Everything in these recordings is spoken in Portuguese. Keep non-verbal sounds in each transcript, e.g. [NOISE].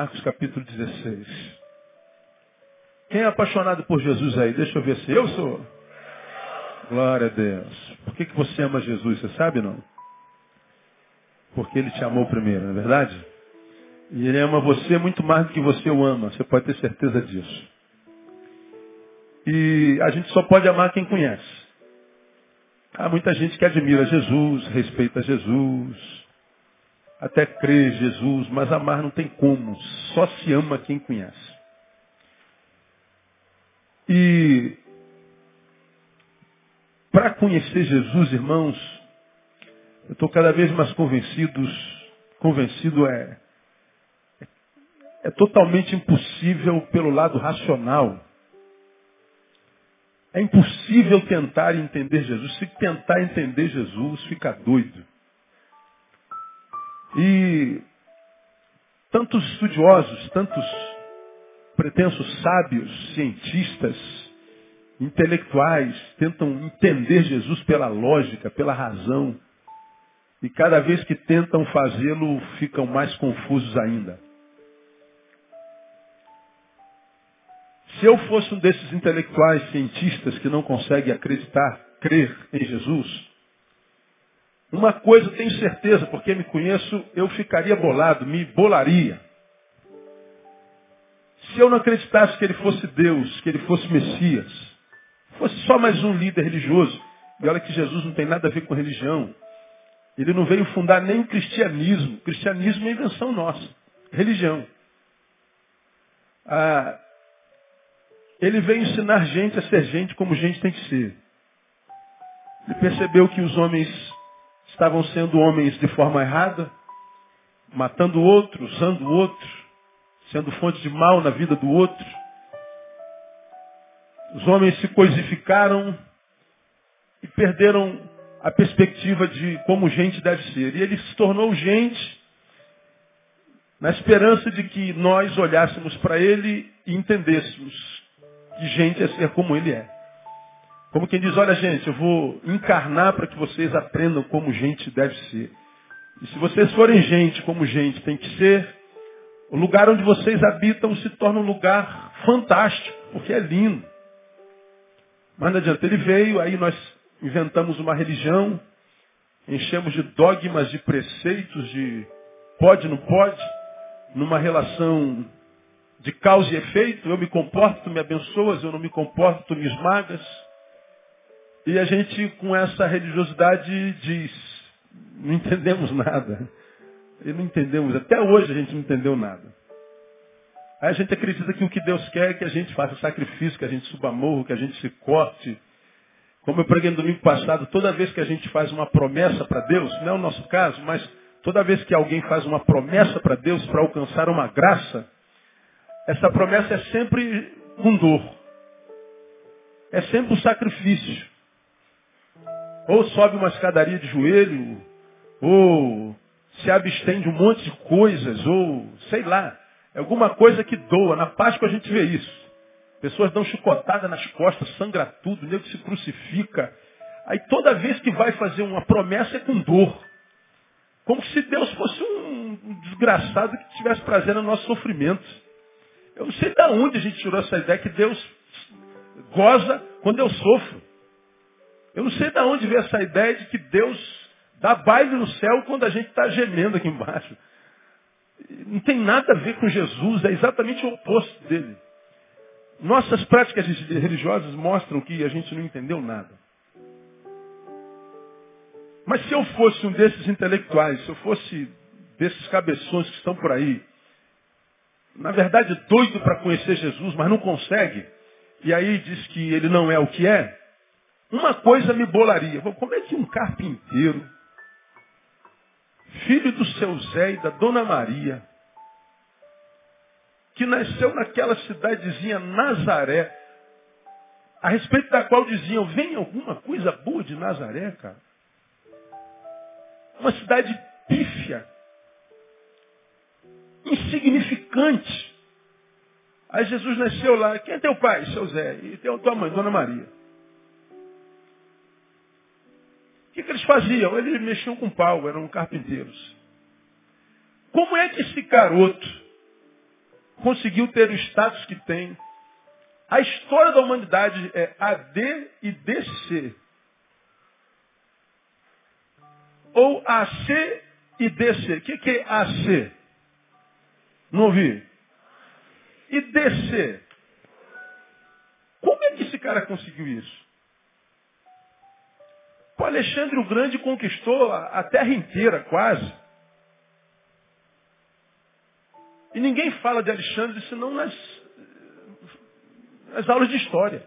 Marcos capítulo 16. Quem é apaixonado por Jesus aí? Deixa eu ver se eu sou. Glória a Deus. Por que, que você ama Jesus? Você sabe não? Porque ele te amou primeiro, não é verdade? E ele ama você muito mais do que você o ama. Você pode ter certeza disso. E a gente só pode amar quem conhece. Há muita gente que admira Jesus, respeita Jesus, até crê em Jesus, mas amar não tem como. Só se ama quem conhece. E para conhecer Jesus, irmãos, eu estou cada vez mais convencidos, convencido é, é totalmente impossível pelo lado racional. É impossível tentar entender Jesus. Se tentar entender Jesus, fica doido. E tantos estudiosos, tantos pretensos sábios, cientistas, intelectuais tentam entender Jesus pela lógica, pela razão. E cada vez que tentam fazê-lo, ficam mais confusos ainda. Se eu fosse um desses intelectuais, cientistas que não conseguem acreditar, crer em Jesus, uma coisa eu tenho certeza, porque me conheço, eu ficaria bolado, me bolaria. Se eu não acreditasse que ele fosse Deus, que ele fosse Messias, fosse só mais um líder religioso, e olha que Jesus não tem nada a ver com religião, ele não veio fundar nem o cristianismo. O cristianismo é invenção nossa. Religião. Ah, ele veio ensinar gente a ser gente como gente tem que ser. Ele percebeu que os homens estavam sendo homens de forma errada, matando o outro, usando o outro, sendo fonte de mal na vida do outro. Os homens se coisificaram e perderam a perspectiva de como gente deve ser. E ele se tornou gente na esperança de que nós olhássemos para ele e entendêssemos que gente é ser como ele é. Como quem diz, olha gente, eu vou encarnar para que vocês aprendam como gente deve ser. E se vocês forem gente como gente tem que ser, o lugar onde vocês habitam se torna um lugar fantástico, porque é lindo. Mas não adianta, ele veio, aí nós inventamos uma religião, enchemos de dogmas, de preceitos, de pode, não pode, numa relação de causa e efeito, eu me comporto, tu me abençoas, eu não me comporto, tu me esmagas. E a gente, com essa religiosidade, diz, não entendemos nada. E não entendemos, até hoje a gente não entendeu nada. Aí a gente acredita que o que Deus quer é que a gente faça sacrifício, que a gente suba morro, que a gente se corte. Como eu preguei no domingo passado, toda vez que a gente faz uma promessa para Deus, não é o nosso caso, mas toda vez que alguém faz uma promessa para Deus para alcançar uma graça, essa promessa é sempre com dor. É sempre um sacrifício. Ou sobe uma escadaria de joelho, ou se abstém de um monte de coisas, ou sei lá, alguma coisa que doa. Na Páscoa a gente vê isso. Pessoas dão chicotada nas costas, sangra tudo, nego se crucifica. Aí toda vez que vai fazer uma promessa é com dor. Como se Deus fosse um desgraçado que tivesse prazer no nosso sofrimento. Eu não sei de onde a gente tirou essa ideia que Deus goza quando eu sofro. Eu não sei de onde veio essa ideia de que Deus dá baile no céu quando a gente está gemendo aqui embaixo. Não tem nada a ver com Jesus, é exatamente o oposto dele. Nossas práticas religiosas mostram que a gente não entendeu nada. Mas se eu fosse um desses intelectuais, se eu fosse desses cabeções que estão por aí, na verdade doido para conhecer Jesus, mas não consegue, e aí diz que ele não é o que é, uma coisa me bolaria. Como é que um carpinteiro, filho do seu Zé e da Dona Maria, que nasceu naquela cidadezinha Nazaré, a respeito da qual diziam, vem alguma coisa boa de Nazaré, cara? Uma cidade pífia, insignificante. Aí Jesus nasceu lá. Quem é teu pai? Seu Zé. E tem tua mãe, Dona Maria. Que, que eles faziam? Eles mexiam com pau, eram carpinteiros. Como é que esse garoto conseguiu ter o status que tem. A história da humanidade é AD e DC. Ou AC e DC. O que, que é AC? Não ouvi. E DC. Como é que esse cara conseguiu isso? O Alexandre o Grande conquistou a terra inteira, quase. E ninguém fala de Alexandre senão nas, nas aulas de história.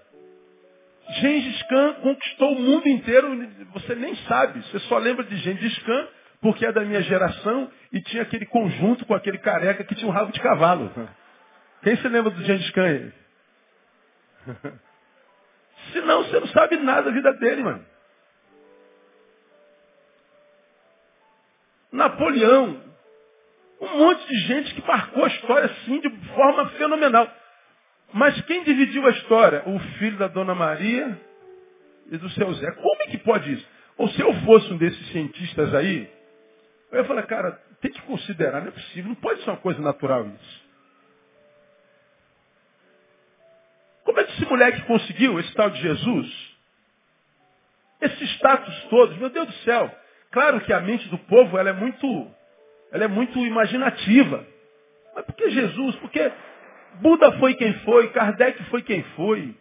Gengis Khan conquistou o mundo inteiro, você nem sabe. Você só lembra de Gengis Khan porque é da minha geração e tinha aquele conjunto com aquele careca que tinha um rabo de cavalo. Quem se lembra do Gengis Khan? [LAUGHS] Senão você não sabe nada da vida dele, mano. Napoleão, um monte de gente que marcou a história assim de forma fenomenal. Mas quem dividiu a história? O filho da Dona Maria e do seu Zé. Como é que pode isso? Ou se eu fosse um desses cientistas aí, eu ia falar, cara, tem que considerar, não é possível, não pode ser uma coisa natural isso. Como é que esse moleque conseguiu, esse tal de Jesus? Esse status todos, meu Deus do céu. Claro que a mente do povo ela é muito, ela é muito imaginativa. Mas por que Jesus? Porque Buda foi quem foi, Kardec foi quem foi.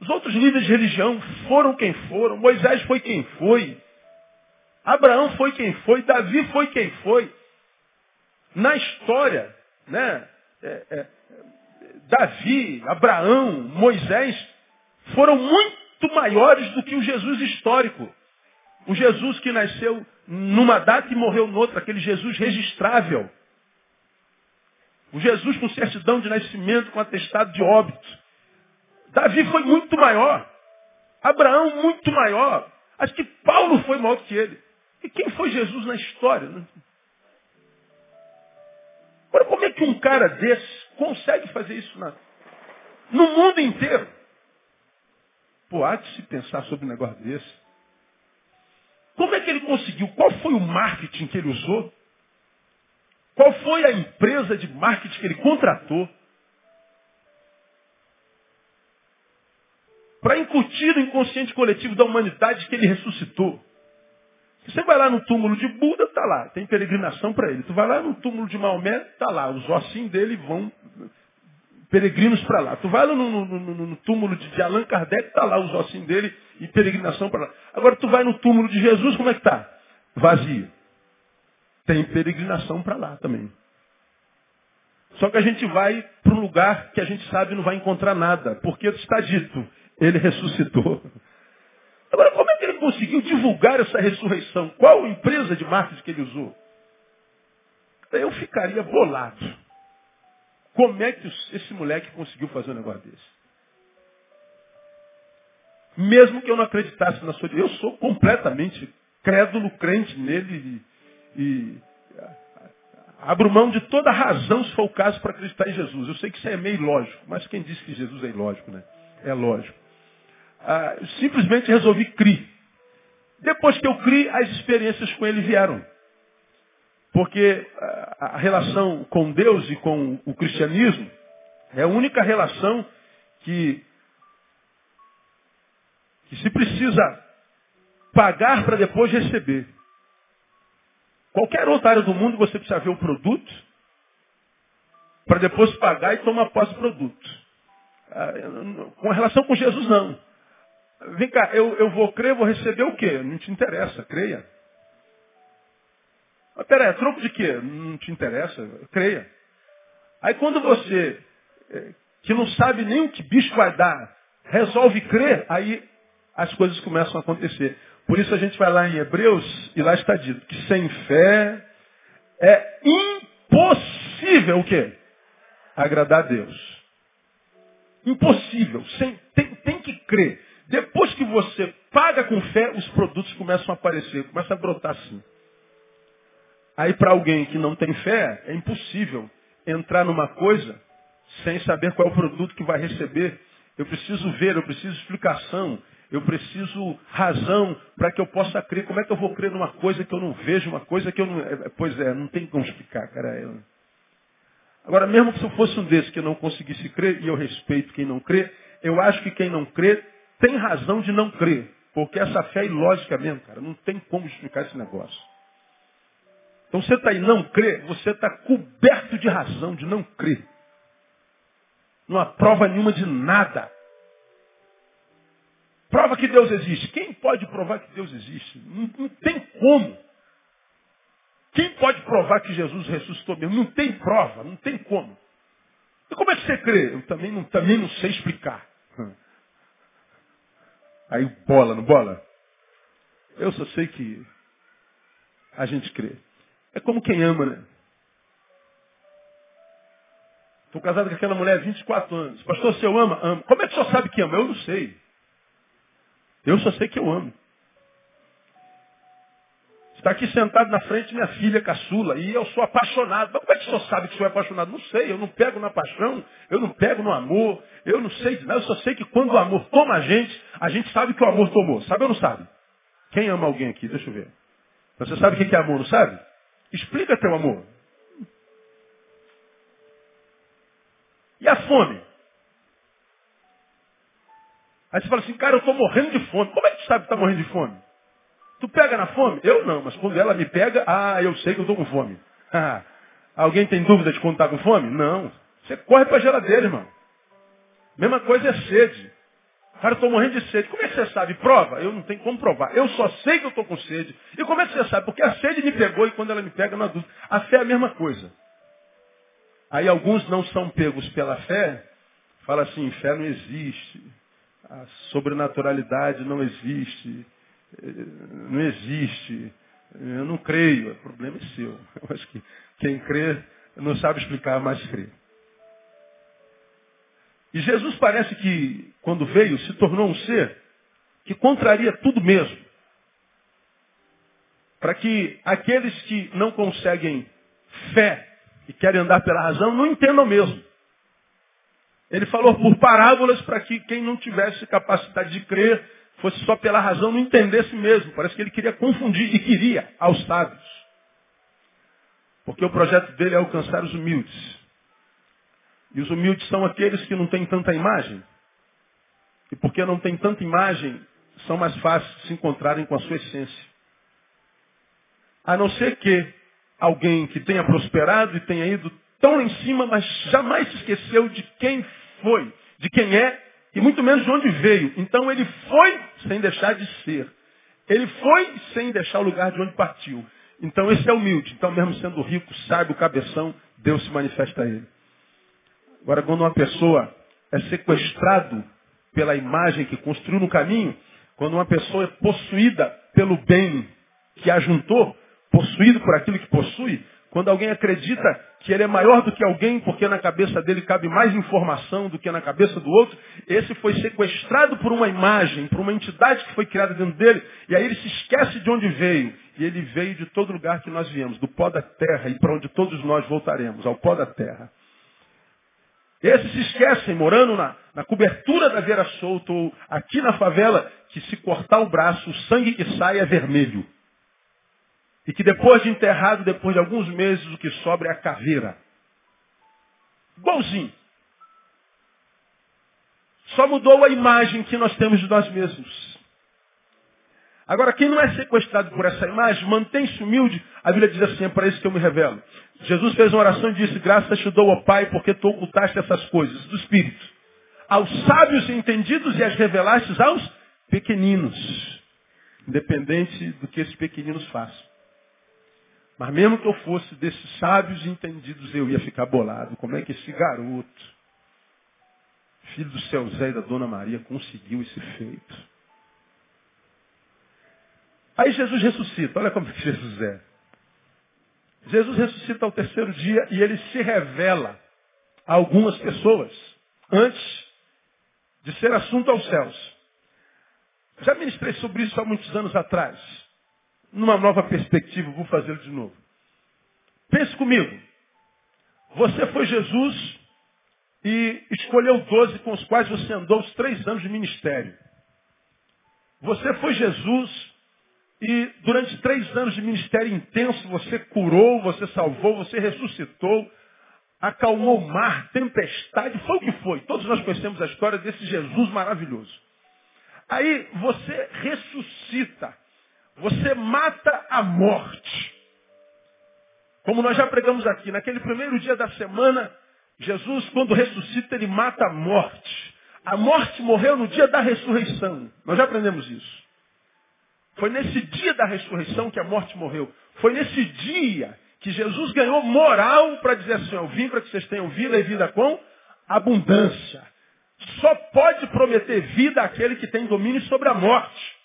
Os outros líderes de religião foram quem foram, Moisés foi quem foi, Abraão foi quem foi, Davi foi quem foi. Na história, né? É, é, Davi, Abraão, Moisés foram muito maiores do que o Jesus histórico. O Jesus que nasceu numa data e morreu noutra, aquele Jesus registrável. O Jesus com certidão de nascimento, com atestado de óbito. Davi foi muito maior. Abraão muito maior. Acho que Paulo foi maior que ele. E quem foi Jesus na história? Né? Agora, como é que um cara desse consegue fazer isso na... no mundo inteiro? Pô, há de se pensar sobre um negócio desse. Como é que ele conseguiu? Qual foi o marketing que ele usou? Qual foi a empresa de marketing que ele contratou? Para incutir no inconsciente coletivo da humanidade que ele ressuscitou. Você vai lá no túmulo de Buda, tá lá, tem peregrinação para ele. Tu vai lá no túmulo de Maomé, tá lá, os ossinhos dele vão peregrinos para lá. Tu vai lá no, no, no, no, túmulo de Allan Kardec, tá lá os ossinhos dele e peregrinação para lá. Agora tu vai no túmulo de Jesus, como é que tá? Vazio tem peregrinação para lá também. Só que a gente vai para um lugar que a gente sabe não vai encontrar nada, porque está dito, ele ressuscitou. Agora, como é que ele conseguiu divulgar essa ressurreição? Qual empresa de marketing que ele usou? Eu ficaria bolado. Como é que esse moleque conseguiu fazer um negócio desse? Mesmo que eu não acreditasse na sua... Eu sou completamente crédulo, crente nele e abro mão de toda razão, se for o caso, para acreditar em Jesus. Eu sei que isso é meio lógico, mas quem disse que Jesus é ilógico, né? É lógico. Ah, simplesmente resolvi crer. Depois que eu criei, as experiências com ele vieram. Porque a relação com Deus e com o cristianismo é a única relação que, que se precisa pagar para depois receber. Qualquer outra área do mundo você precisa ver o produto para depois pagar e tomar posse do produto. Ah, com relação com Jesus, não. Vem cá, eu, eu vou crer, vou receber o quê? Não te interessa, creia. Mas peraí, é troco de quê? Não te interessa, creia. Aí quando você, é, que não sabe nem o que bicho vai dar, resolve crer, aí as coisas começam a acontecer. Por isso a gente vai lá em Hebreus e lá está dito que sem fé é impossível o quê? Agradar a Deus. Impossível. Sem, tem, tem que crer. Depois que você paga com fé, os produtos começam a aparecer, começam a brotar assim. Aí para alguém que não tem fé, é impossível entrar numa coisa sem saber qual é o produto que vai receber. Eu preciso ver, eu preciso explicação, Eu preciso razão para que eu possa crer. Como é que eu vou crer numa coisa que eu não vejo, uma coisa que eu não. É, pois é, não tem como explicar, cara. Eu... Agora, mesmo que eu fosse um desses que eu não conseguisse crer, e eu respeito quem não crê, eu acho que quem não crê tem razão de não crer. Porque essa fé é ilógica mesmo, cara. Não tem como explicar esse negócio. Então você está aí não crê, você está coberto de razão de não crer. Não há prova nenhuma de nada. Prova que Deus existe. Quem pode provar que Deus existe? Não, não tem como. Quem pode provar que Jesus ressuscitou mesmo? Não tem prova, não tem como. E como é que você crê? Eu também não, também não sei explicar. Aí bola, não bola? Eu só sei que a gente crê. É como quem ama, né? Estou casado com aquela mulher há 24 anos. Pastor, se eu ama, amo. Como é que o senhor sabe que ama? Eu não sei. Eu só sei que eu amo. Está aqui sentado na frente minha filha caçula e eu sou apaixonado. Mas como é que o senhor sabe que o senhor é apaixonado? Não sei, eu não pego na paixão, eu não pego no amor, eu não sei de nada, eu só sei que quando o amor toma a gente, a gente sabe que o amor tomou. Sabe ou não sabe? Quem ama alguém aqui? Deixa eu ver. Você sabe o que é amor, não sabe? Explica teu amor. E a fome? Aí você fala assim, cara, eu estou morrendo de fome. Como é que tu sabe que está morrendo de fome? Tu pega na fome? Eu não, mas quando ela me pega, ah, eu sei que eu estou com fome. [LAUGHS] Alguém tem dúvida de quando está com fome? Não. Você corre para a geladeira, irmão. Mesma coisa é sede. Cara, eu estou morrendo de sede. Como é que você sabe? Prova? Eu não tenho como provar. Eu só sei que eu estou com sede. E como é que você sabe? Porque a sede me pegou e quando ela me pega, não há dúvida. A fé é a mesma coisa. Aí alguns não são pegos pela fé, fala assim, fé não existe. A sobrenaturalidade não existe não existe, eu não creio, o problema é seu. [LAUGHS] Eu acho que quem crê não sabe explicar, mas crê. E Jesus parece que, quando veio, se tornou um ser que contraria tudo mesmo. Para que aqueles que não conseguem fé e querem andar pela razão não entendam mesmo. Ele falou por parábolas para que quem não tivesse capacidade de crer fosse só pela razão, não entendesse mesmo. Parece que ele queria confundir e queria aos sábios. Porque o projeto dele é alcançar os humildes. E os humildes são aqueles que não têm tanta imagem. E porque não têm tanta imagem, são mais fáceis de se encontrarem com a sua essência. A não ser que alguém que tenha prosperado e tenha ido tão lá em cima, mas jamais se esqueceu de quem foi, de quem é e muito menos de onde veio. Então ele foi sem deixar de ser. Ele foi sem deixar o lugar de onde partiu. Então esse é humilde. Então mesmo sendo rico, sábio, cabeção, Deus se manifesta a ele. Agora quando uma pessoa é sequestrado pela imagem que construiu no caminho, quando uma pessoa é possuída pelo bem que ajuntou, possuído por aquilo que possui, quando alguém acredita que ele é maior do que alguém, porque na cabeça dele cabe mais informação do que na cabeça do outro, esse foi sequestrado por uma imagem, por uma entidade que foi criada dentro dele, e aí ele se esquece de onde veio. E ele veio de todo lugar que nós viemos, do pó da terra, e para onde todos nós voltaremos, ao pó da terra. Esses se esquecem, morando na, na cobertura da Vera Solto, ou aqui na favela, que se cortar o braço, o sangue que sai é vermelho. E que depois de enterrado, depois de alguns meses, o que sobra é a caveira. Igualzinho. Só mudou a imagem que nós temos de nós mesmos. Agora, quem não é sequestrado por essa imagem, mantém-se humilde. A Bíblia diz assim, é para isso que eu me revelo. Jesus fez uma oração e disse, graças te dou, ó Pai, porque tu ocultaste essas coisas do Espírito. Aos sábios e entendidos e as revelaste aos pequeninos. Independente do que esses pequeninos façam. Mas mesmo que eu fosse desses sábios e entendidos, eu ia ficar bolado. Como é que esse garoto, filho do seu Zé e da Dona Maria, conseguiu esse feito? Aí Jesus ressuscita. Olha como [LAUGHS] Jesus é. Jesus ressuscita ao terceiro dia e ele se revela a algumas pessoas antes de ser assunto aos céus. Já ministrei sobre isso há muitos anos atrás numa nova perspectiva, vou fazê-lo de novo. Pense comigo. Você foi Jesus e escolheu doze com os quais você andou os três anos de ministério. Você foi Jesus e durante três anos de ministério intenso você curou, você salvou, você ressuscitou, acalmou mar, tempestade, foi o que foi. Todos nós conhecemos a história desse Jesus maravilhoso. Aí você ressuscita, você mata a morte. Como nós já pregamos aqui, naquele primeiro dia da semana, Jesus, quando ressuscita, ele mata a morte. A morte morreu no dia da ressurreição. Nós já aprendemos isso. Foi nesse dia da ressurreição que a morte morreu. Foi nesse dia que Jesus ganhou moral para dizer assim, eu vim para que vocês tenham vida e vida com abundância. Só pode prometer vida àquele que tem domínio sobre a morte.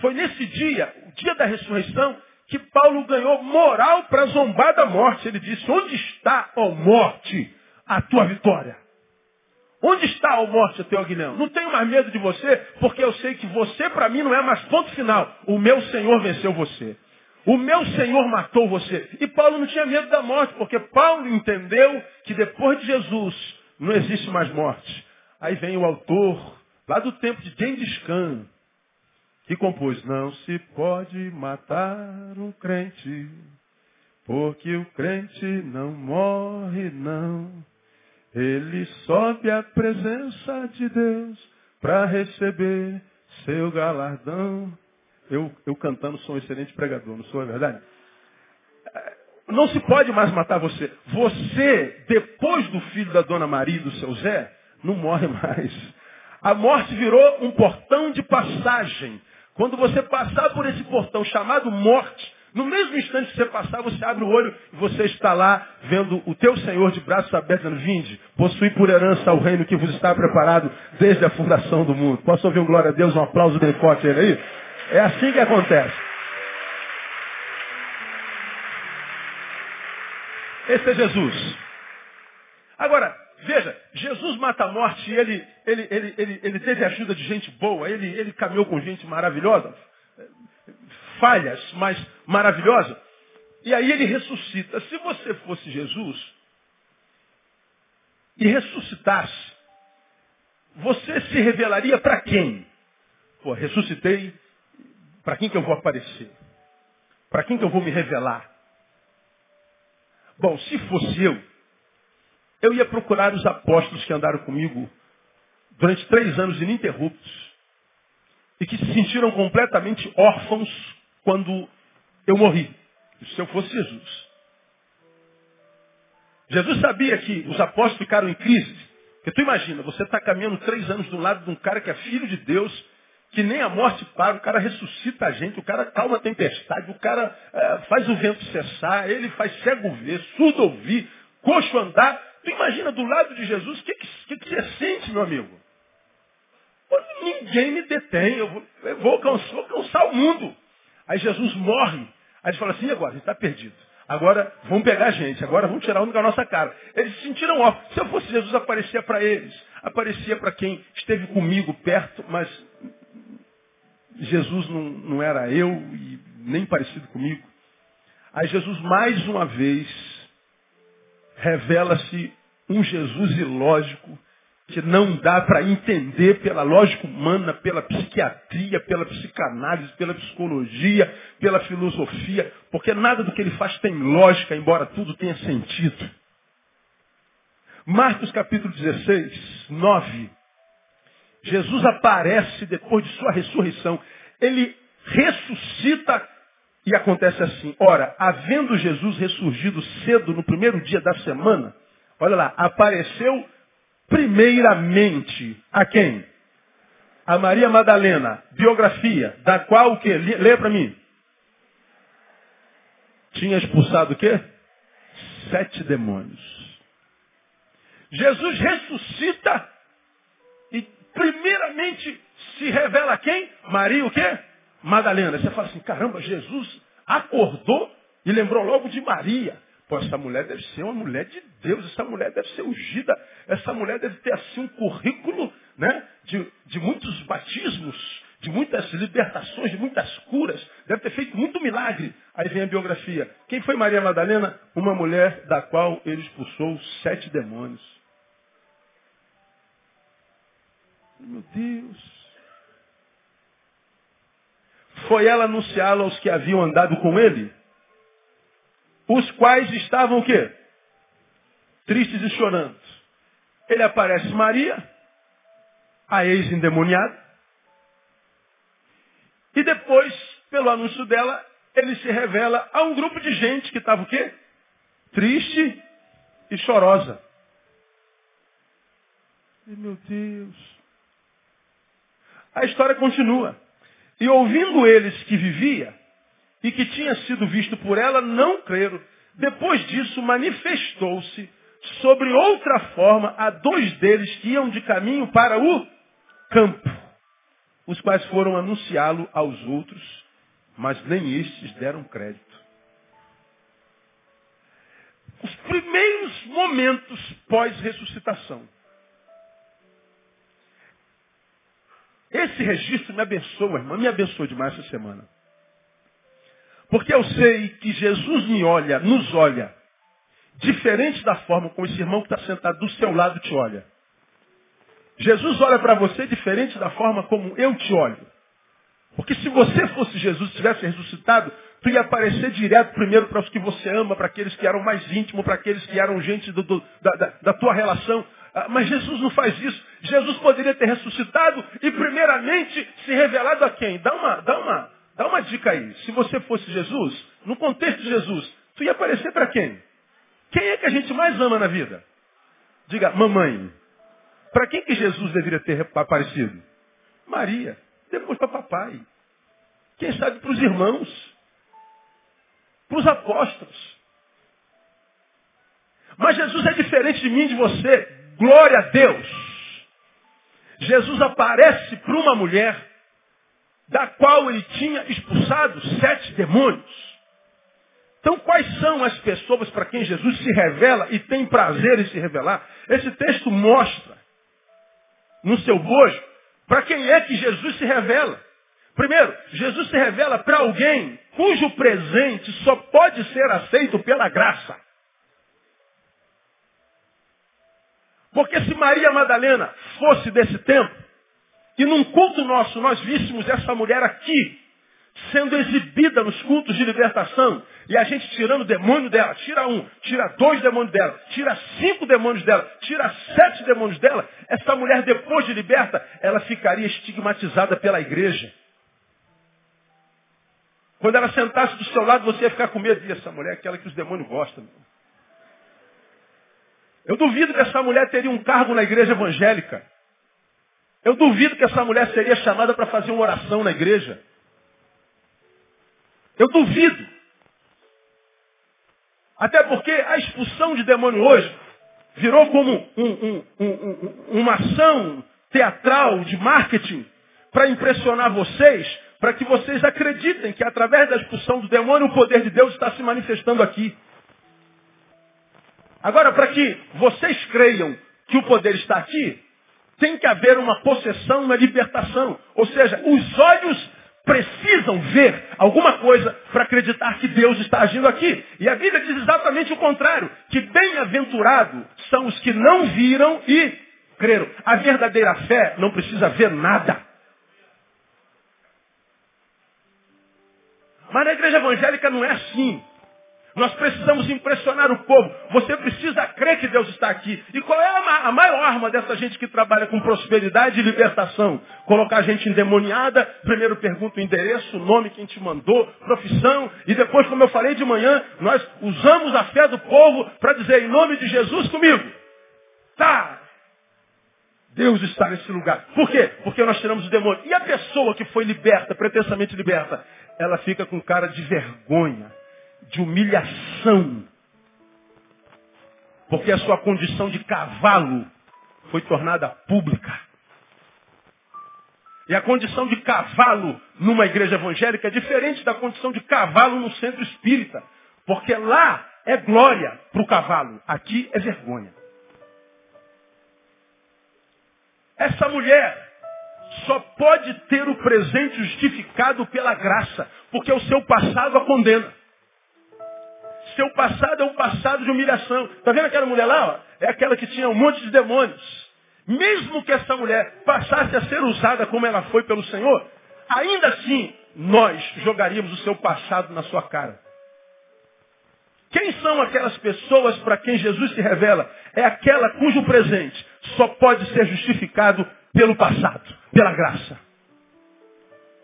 Foi nesse dia, o dia da ressurreição, que Paulo ganhou moral para zombar da morte. Ele disse, onde está, ó morte, a tua vitória? Onde está, ó morte, o teu aguilhão? Não tenho mais medo de você, porque eu sei que você para mim não é mais ponto final. O meu Senhor venceu você. O meu Senhor matou você. E Paulo não tinha medo da morte, porque Paulo entendeu que depois de Jesus não existe mais morte. Aí vem o autor, lá do tempo de Gengis Khan, que compôs, não se pode matar um crente, porque o crente não morre, não. Ele sobe à presença de Deus para receber seu galardão. Eu, eu cantando sou um excelente pregador, não sou, é verdade? Não se pode mais matar você. Você, depois do filho da dona Maria e do seu Zé, não morre [LAUGHS] mais. A morte virou um portão de passagem. Quando você passar por esse portão chamado morte, no mesmo instante que você passar, você abre o olho e você está lá vendo o teu Senhor de braços abertos, dizendo, vinde, possui por herança o reino que vos está preparado desde a fundação do mundo. Posso ouvir um glória a Deus, um aplauso bem forte ele aí? É assim que acontece. Esse é Jesus. Agora, veja, Jesus mata a morte e ele, ele, ele, ele, ele teve ajuda de gente boa, ele, ele caminhou com gente maravilhosa, falhas, mas maravilhosa. E aí ele ressuscita. Se você fosse Jesus e ressuscitasse, você se revelaria para quem? Pô, ressuscitei, para quem que eu vou aparecer? Para quem que eu vou me revelar? Bom, se fosse eu, eu ia procurar os apóstolos que andaram comigo durante três anos ininterruptos e que se sentiram completamente órfãos quando eu morri. Se eu fosse Jesus. Jesus sabia que os apóstolos ficaram em crise. Porque tu imagina, você está caminhando três anos do lado de um cara que é filho de Deus, que nem a morte para, o cara ressuscita a gente, o cara calma a tempestade, o cara é, faz o vento cessar, ele faz cego ver, surdo ouvir, coxo andar. Tu imagina do lado de Jesus, o que, que, que, você sente, meu amigo? Ninguém me detém, eu vou, eu vou, alcançar, vou alcançar o mundo. Aí Jesus morre, aí ele fala assim, agora? A gente está perdido. Agora vamos pegar a gente, agora vamos tirar um da nossa cara. Eles se sentiram órfãos. Se eu fosse Jesus, aparecia para eles. Aparecia para quem esteve comigo perto, mas Jesus não, não era eu e nem parecido comigo. Aí Jesus mais uma vez revela-se um Jesus ilógico que não dá para entender pela lógica humana, pela psiquiatria, pela psicanálise, pela psicologia, pela filosofia, porque nada do que ele faz tem lógica, embora tudo tenha sentido. Marcos capítulo 16, 9. Jesus aparece depois de sua ressurreição. Ele ressuscita e acontece assim. Ora, havendo Jesus ressurgido cedo no primeiro dia da semana, olha lá, apareceu primeiramente a quem? A Maria Madalena, biografia, da qual o quê? Lê para mim. Tinha expulsado o quê? Sete demônios. Jesus ressuscita e primeiramente se revela quem? Maria o quê? Madalena. Você fala assim, caramba, Jesus acordou e lembrou logo de Maria. Pô, essa mulher deve ser uma mulher de Deus, essa mulher deve ser ungida, essa mulher deve ter assim um currículo né, de, de muitos batismos, de muitas libertações, de muitas curas, deve ter feito muito milagre. Aí vem a biografia. Quem foi Maria Madalena? Uma mulher da qual ele expulsou sete demônios. Meu Deus. foi ela anunciá-lo aos que haviam andado com ele, os quais estavam o quê? Tristes e chorando. Ele aparece Maria, a ex-endemoniada, e depois, pelo anúncio dela, ele se revela a um grupo de gente que estava o quê? Triste e chorosa. E, meu Deus. A história continua. E ouvindo eles que vivia e que tinha sido visto por ela, não creram. Depois disso, manifestou-se sobre outra forma a dois deles que iam de caminho para o campo, os quais foram anunciá-lo aos outros, mas nem estes deram crédito. Os primeiros momentos pós-ressuscitação. Esse registro me abençoa, irmã, me abençoou demais essa semana. Porque eu sei que Jesus me olha, nos olha, diferente da forma como esse irmão que está sentado do seu lado te olha. Jesus olha para você diferente da forma como eu te olho. Porque se você fosse Jesus, tivesse ressuscitado, tu ia aparecer direto primeiro para os que você ama, para aqueles que eram mais íntimos, para aqueles que eram gente do, do, da, da, da tua relação. Ah, mas Jesus não faz isso. Jesus poderia ter ressuscitado e primeiramente se revelado a quem? Dá uma, dá uma, dá uma dica aí. Se você fosse Jesus, no contexto de Jesus, tu ia aparecer para quem? Quem é que a gente mais ama na vida? Diga, mamãe. Para quem que Jesus deveria ter aparecido? Maria. Depois para papai. Quem sabe para os irmãos. Para os apóstolos. Mas Jesus é diferente de mim e de você. Glória a Deus. Jesus aparece para uma mulher da qual ele tinha expulsado sete demônios. Então, quais são as pessoas para quem Jesus se revela e tem prazer em se revelar? Esse texto mostra, no seu bojo, para quem é que Jesus se revela. Primeiro, Jesus se revela para alguém cujo presente só pode ser aceito pela graça. Porque se Maria Madalena fosse desse tempo, e num culto nosso nós víssemos essa mulher aqui, sendo exibida nos cultos de libertação, e a gente tirando o demônio dela, tira um, tira dois demônios dela, tira cinco demônios dela, tira sete demônios dela, essa mulher depois de liberta, ela ficaria estigmatizada pela igreja. Quando ela sentasse do seu lado, você ia ficar com medo. E essa mulher é aquela que os demônios gostam. Eu duvido que essa mulher teria um cargo na igreja evangélica. Eu duvido que essa mulher seria chamada para fazer uma oração na igreja. Eu duvido. Até porque a expulsão de demônio hoje virou como um, um, um, uma ação teatral de marketing para impressionar vocês, para que vocês acreditem que através da expulsão do demônio o poder de Deus está se manifestando aqui. Agora, para que vocês creiam que o poder está aqui, tem que haver uma possessão, uma libertação. Ou seja, os olhos precisam ver alguma coisa para acreditar que Deus está agindo aqui. E a Bíblia diz exatamente o contrário, que bem-aventurados são os que não viram e creram. A verdadeira fé não precisa ver nada. Mas na igreja evangélica não é assim. Nós precisamos impressionar o povo. Você precisa crer que Deus está aqui. E qual é a, maior arma dessa gente que trabalha com prosperidade e libertação? Colocar a gente endemoniada. Primeiro pergunta o endereço, o nome, quem te mandou, profissão. E depois, como eu falei de manhã, nós usamos a fé do povo para dizer em nome de Jesus comigo. Tá. Deus está nesse lugar. Por quê? Porque nós tiramos o demônio. E a pessoa que foi liberta, pretensamente liberta, ela fica com cara de vergonha de humilhação. Porque a sua condição de cavalo foi tornada pública. E a condição de cavalo numa igreja evangélica é diferente da condição de cavalo no centro espírita. Porque lá é glória para o cavalo, aqui é vergonha. Essa mulher só pode ter o presente justificado pela graça, porque o seu passado a condena. Seu passado é um passado de humilhação. Está vendo aquela mulher lá? Ó? É aquela que tinha um monte de demônios. Mesmo que essa mulher passasse a ser usada como ela foi pelo Senhor, ainda assim nós jogaríamos o seu passado na sua cara? Quem são aquelas pessoas para quem Jesus se revela? É aquela cujo presente só pode ser justificado pelo passado, pela graça.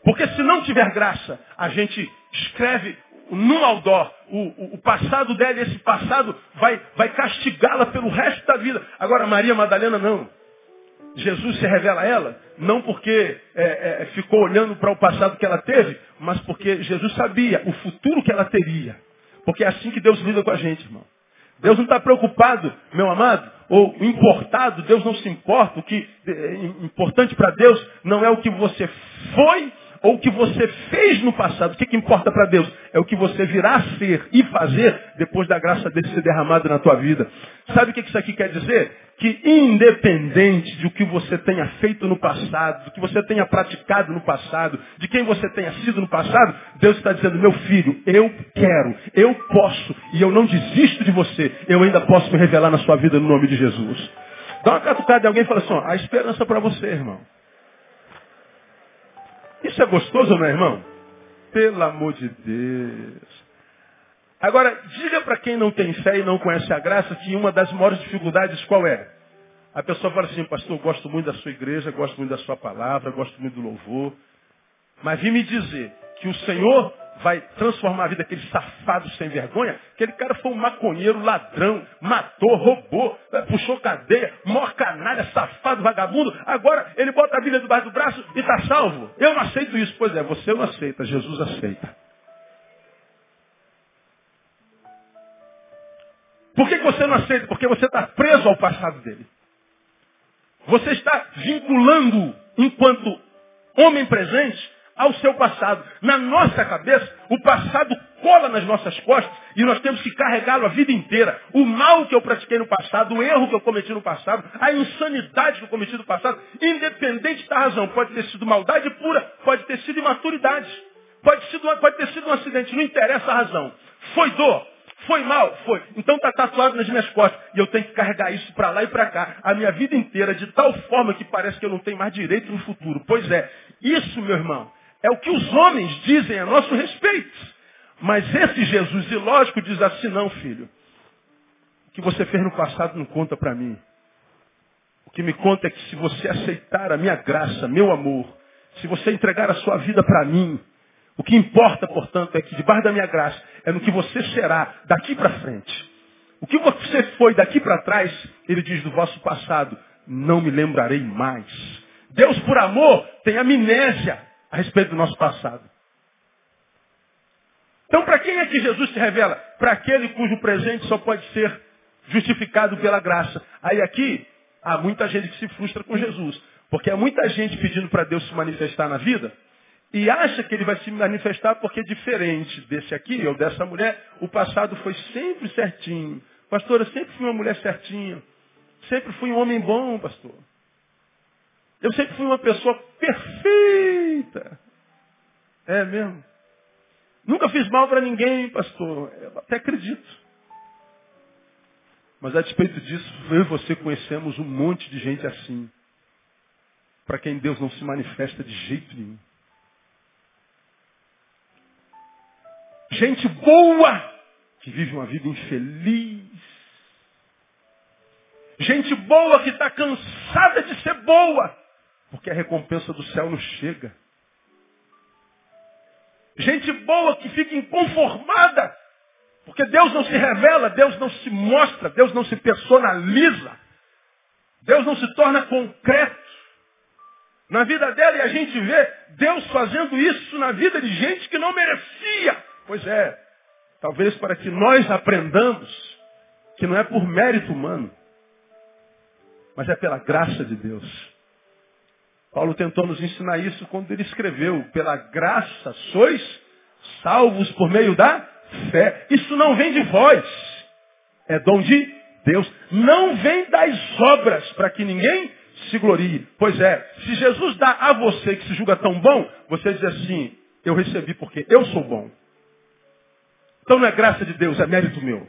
Porque se não tiver graça, a gente escreve no outdoor o, o, o passado dela esse passado vai, vai castigá-la pelo resto da vida. Agora, Maria Madalena não. Jesus se revela a ela, não porque é, é, ficou olhando para o passado que ela teve, mas porque Jesus sabia o futuro que ela teria. Porque é assim que Deus lida com a gente, irmão. Deus não está preocupado, meu amado, ou importado, Deus não se importa. O que é importante para Deus não é o que você foi ou o que você fez no passado. O que, que importa para Deus? É o que você virá a ser e fazer depois da graça dele ser derramada na tua vida. Sabe o que isso aqui quer dizer? Que independente de o que você tenha feito no passado, do que você tenha praticado no passado, de quem você tenha sido no passado, Deus está dizendo, meu filho, eu quero, eu posso, e eu não desisto de você, eu ainda posso me revelar na sua vida no nome de Jesus. Dá uma catucada de alguém e fala assim, ó, a esperança para você, irmão. Isso é gostoso, meu irmão? Pelo amor de Deus. Agora, diga para quem não tem fé e não conhece a graça que uma das maiores dificuldades qual é? A pessoa fala assim, pastor, gosto muito da sua igreja, gosto muito da sua palavra, gosto muito do louvor. Mas vim me dizer que o Senhor vai transformar a vida daquele safado sem vergonha. Aquele cara foi um maconheiro, ladrão, matou, roubou, eh, puxou cadeia, maior canalha, safado, vagabundo. Agora ele bota a Bíblia debaixo do braço e está salvo. Eu não aceito isso. Pois é, você não aceita, Jesus aceita. Por que você não aceita? Porque você está preso ao passado dele. Você está vinculando, enquanto homem presente, ao seu passado. Na nossa cabeça, o passado cola nas nossas costas e nós temos que carregá-lo a vida inteira. O mal que eu pratiquei no passado, o erro que eu cometi no passado, a insanidade que eu cometi no passado, independente da razão, pode ter sido maldade pura, pode ter sido imaturidade, pode, sido, pode ter sido um acidente, não interessa a razão. Foi dor, foi mal? Foi. Então está tatuado nas minhas costas. E eu tenho que carregar isso para lá e para cá. A minha vida inteira, de tal forma que parece que eu não tenho mais direito no futuro. Pois é. Isso, meu irmão, é o que os homens dizem a nosso respeito. Mas esse Jesus ilógico diz assim, não, filho. O que você fez no passado não conta para mim. O que me conta é que se você aceitar a minha graça, meu amor, se você entregar a sua vida para mim, o que importa, portanto, é que debaixo da minha graça é no que você será daqui para frente. O que você foi daqui para trás, ele diz do vosso passado, não me lembrarei mais. Deus, por amor, tem amnésia a respeito do nosso passado. Então, para quem é que Jesus se revela? Para aquele cujo presente só pode ser justificado pela graça. Aí aqui, há muita gente que se frustra com Jesus. Porque há muita gente pedindo para Deus se manifestar na vida e acha que ele vai se manifestar porque é diferente desse aqui ou dessa mulher. O passado foi sempre certinho. Pastor, eu sempre fui uma mulher certinha. Sempre fui um homem bom, pastor. Eu sempre fui uma pessoa perfeita. É mesmo. Nunca fiz mal para ninguém, pastor. Eu até acredito. Mas a despeito disso, eu e você conhecemos um monte de gente assim. Para quem Deus não se manifesta de jeito nenhum. Gente boa que vive uma vida infeliz. Gente boa que está cansada de ser boa. Porque a recompensa do céu não chega. Gente boa que fica inconformada. Porque Deus não se revela, Deus não se mostra, Deus não se personaliza. Deus não se torna concreto. Na vida dela e a gente vê Deus fazendo isso na vida de gente que não merecia. Pois é, talvez para que nós aprendamos que não é por mérito humano, mas é pela graça de Deus. Paulo tentou nos ensinar isso quando ele escreveu, pela graça sois salvos por meio da fé. Isso não vem de vós, é dom de Deus. Não vem das obras para que ninguém se glorie. Pois é, se Jesus dá a você que se julga tão bom, você diz assim, eu recebi porque eu sou bom. Então não é graça de Deus, é mérito meu.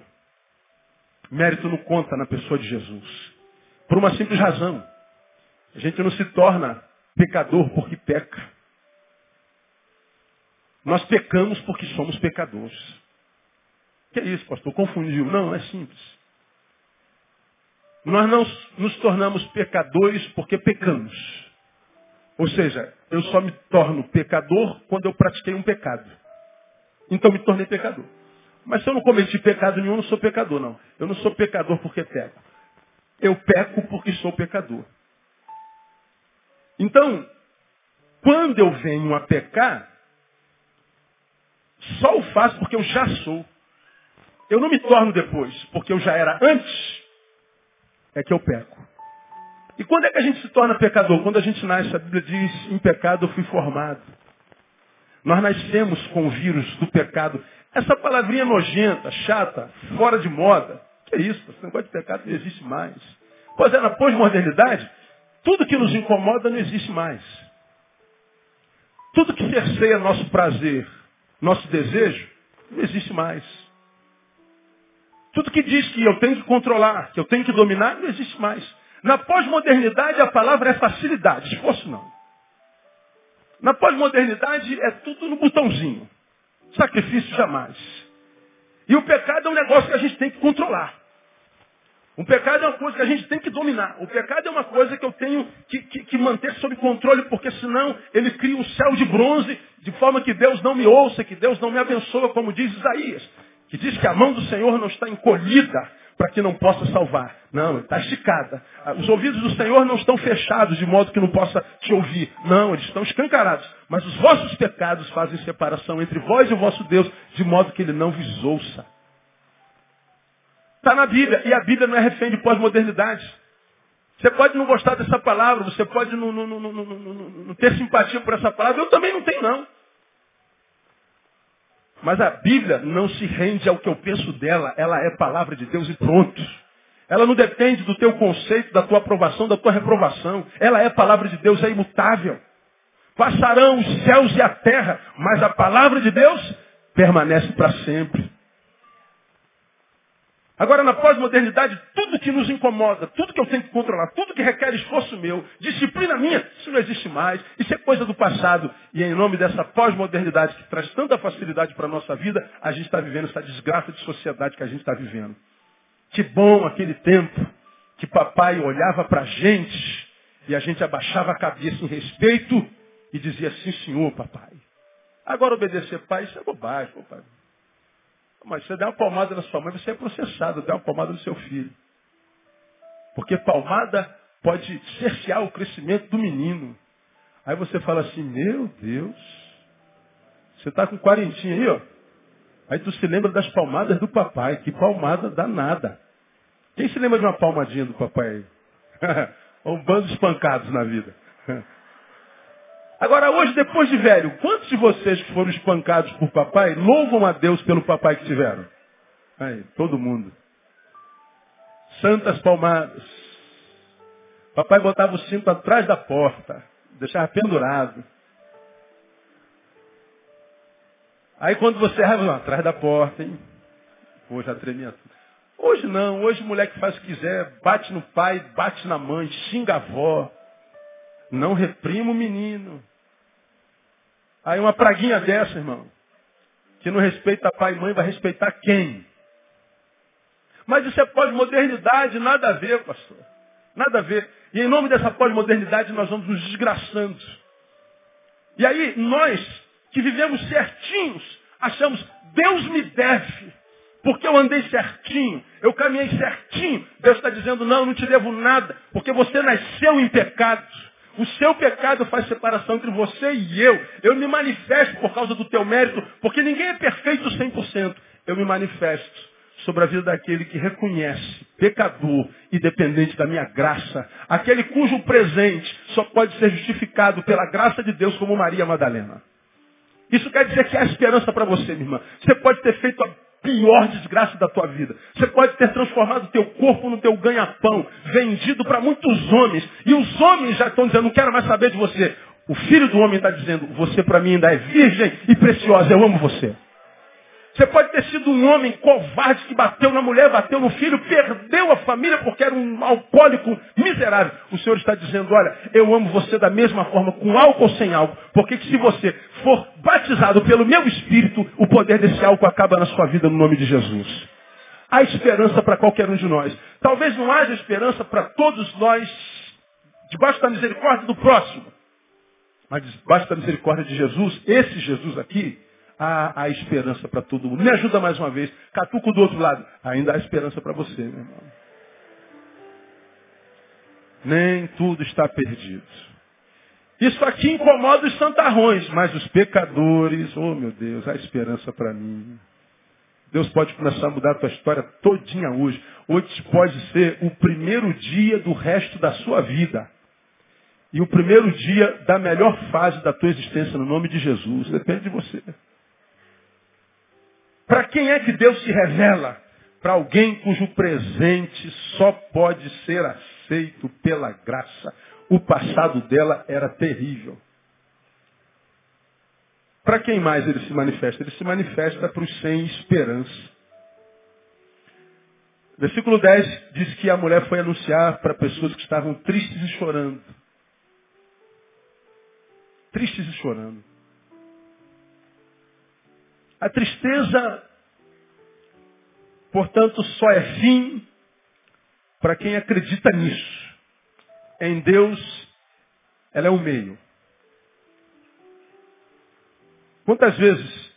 Mérito não conta na pessoa de Jesus. Por uma simples razão. A gente não se torna pecador porque peca. Nós pecamos porque somos pecadores. Que é isso, pastor? Confundiu. Não, é simples. Nós não nos tornamos pecadores porque pecamos. Ou seja, eu só me torno pecador quando eu pratiquei um pecado. Então me tornei pecador. Mas se eu não cometi pecado nenhum, eu não sou pecador, não. Eu não sou pecador porque peco. Eu peco porque sou pecador. Então, quando eu venho a pecar, só o faço porque eu já sou. Eu não me torno depois, porque eu já era antes, é que eu peco. E quando é que a gente se torna pecador? Quando a gente nasce, a Bíblia diz, em pecado eu fui formado. Nós nascemos com o vírus do pecado. Essa palavrinha nojenta, chata, fora de moda. Que é isso? Esse negócio de pecado não existe mais. Pois é, na pós-modernidade, tudo que nos incomoda não existe mais. Tudo que cerceia nosso prazer, nosso desejo, não existe mais. Tudo que diz que eu tenho que controlar, que eu tenho que dominar, não existe mais. Na pós-modernidade a palavra é facilidade, esforço não. Na pós-modernidade é tudo no botãozinho. Sacrifício jamais. E o pecado é um negócio que a gente tem que controlar. O pecado é uma coisa que a gente tem que dominar. O pecado é uma coisa que eu tenho que, que, que, manter sob controle, porque senão ele cria um céu de bronze, de forma que Deus não me ouça, que Deus não me abençoa, como diz Isaías que diz que a mão do Senhor não está encolhida para que não possa salvar. Não, está esticada. Ah, os ouvidos do Senhor não estão fechados de modo que não possa te ouvir. Não, eles estão escancarados. Mas os vossos pecados fazem separação entre vós e o vosso Deus, de modo que ele não vos ouça. Está na Bíblia. E a Bíblia não é refém de pós-modernidade. Você pode não gostar dessa palavra, você pode não, não, não, não, ter simpatia por essa palavra. Eu também não tenho, não. Mas a Bíblia não se rende ao que eu penso dela, ela é palavra de Deus e pronto. Ela não depende do teu conceito, da tua aprovação, da tua reprovação. Ela é palavra de Deus, é imutável. Passarão os céus e a terra, mas a palavra de Deus permanece para sempre. Agora, na pós-modernidade, tudo que nos incomoda, tudo que eu tenho que controlar, tudo que requer esforço meu, disciplina minha, isso não existe mais. Isso é coisa do passado. E em nome dessa pós-modernidade que traz tanta facilidade para a nossa vida, a gente está vivendo essa desgraça de sociedade que a gente está vivendo. Que bom aquele tempo que papai olhava para a gente e a gente abaixava a cabeça em respeito e dizia, sim senhor, papai. Agora obedecer pai, isso é bobagem, papai. Mas você der uma palmada na sua mãe, você é processado, der uma palmada no seu filho. Porque palmada pode cercear o crescimento do menino. Aí você fala assim, meu Deus, você está com quarentinha aí, ó. Aí tu se lembra das palmadas do papai. Que palmada danada. Quem se lembra de uma palmadinha do papai aí? [LAUGHS] um bando de espancados na vida. Agora, hoje, depois de velho, quantos de vocês que foram espancados por papai louvam a Deus pelo papai que tiveram? Aí, todo mundo. Santas palmadas. Papai botava o cinto atrás da porta, deixava pendurado. Aí quando você errava, atrás da porta, hein? Pô, já tremia tudo. Hoje não, hoje o moleque faz o que quiser, bate no pai, bate na mãe, xinga a avó. Não reprima o menino. Aí uma praguinha dessa, irmão, que não respeita pai e mãe, vai respeitar quem? Mas isso é pós-modernidade, nada a ver, pastor. Nada a ver. E em nome dessa pós-modernidade nós vamos nos desgraçando. E aí nós, que vivemos certinhos, achamos, Deus me deve. Porque eu andei certinho, eu caminhei certinho. Deus está dizendo, não, não te devo nada, porque você nasceu em pecado. O seu pecado faz separação entre você e eu. Eu me manifesto por causa do teu mérito, porque ninguém é perfeito 100%. Eu me manifesto sobre a vida daquele que reconhece, pecador e dependente da minha graça, aquele cujo presente só pode ser justificado pela graça de Deus como Maria Madalena. Isso quer dizer que há esperança para você, minha irmã. Você pode ter feito pior desgraça da tua vida. Você pode ter transformado o teu corpo no teu ganha-pão, vendido para muitos homens. E os homens já estão dizendo, não quero mais saber de você. O filho do homem está dizendo, você para mim ainda é virgem e preciosa, eu amo você. Você pode ter sido um homem covarde que bateu na mulher, bateu no filho, perdeu a família porque era um alcoólico miserável. O Senhor está dizendo, olha, eu amo você da mesma forma, com álcool ou sem álcool. Porque se você for batizado pelo meu Espírito, o poder desse álcool acaba na sua vida no nome de Jesus. Há esperança para qualquer um de nós. Talvez não haja esperança para todos nós, debaixo da misericórdia do próximo. Mas debaixo da misericórdia de Jesus, esse Jesus aqui, há, há esperança para todo mundo. Me ajuda mais uma vez. Catuco do outro lado. Ainda há esperança para você, meu irmão. Nem tudo está perdido. Isso aqui incomoda os santarrões, mas os pecadores, oh meu Deus, há esperança para mim. Deus pode começar a mudar a tua história todinha hoje. Hoje pode ser o primeiro dia do resto da sua vida. E o primeiro dia da melhor fase da tua existência, no nome de Jesus. Depende de você. Para quem é que Deus se revela? Para alguém cujo presente só pode ser aceito pela graça. O passado dela era terrível. Para quem mais ele se manifesta? Ele se manifesta para os sem esperança. Versículo 10 diz que a mulher foi anunciar para pessoas que estavam tristes e chorando. Tristes e chorando. A tristeza, portanto, só é fim para quem acredita nisso. Em Deus, ela é o meio. Quantas vezes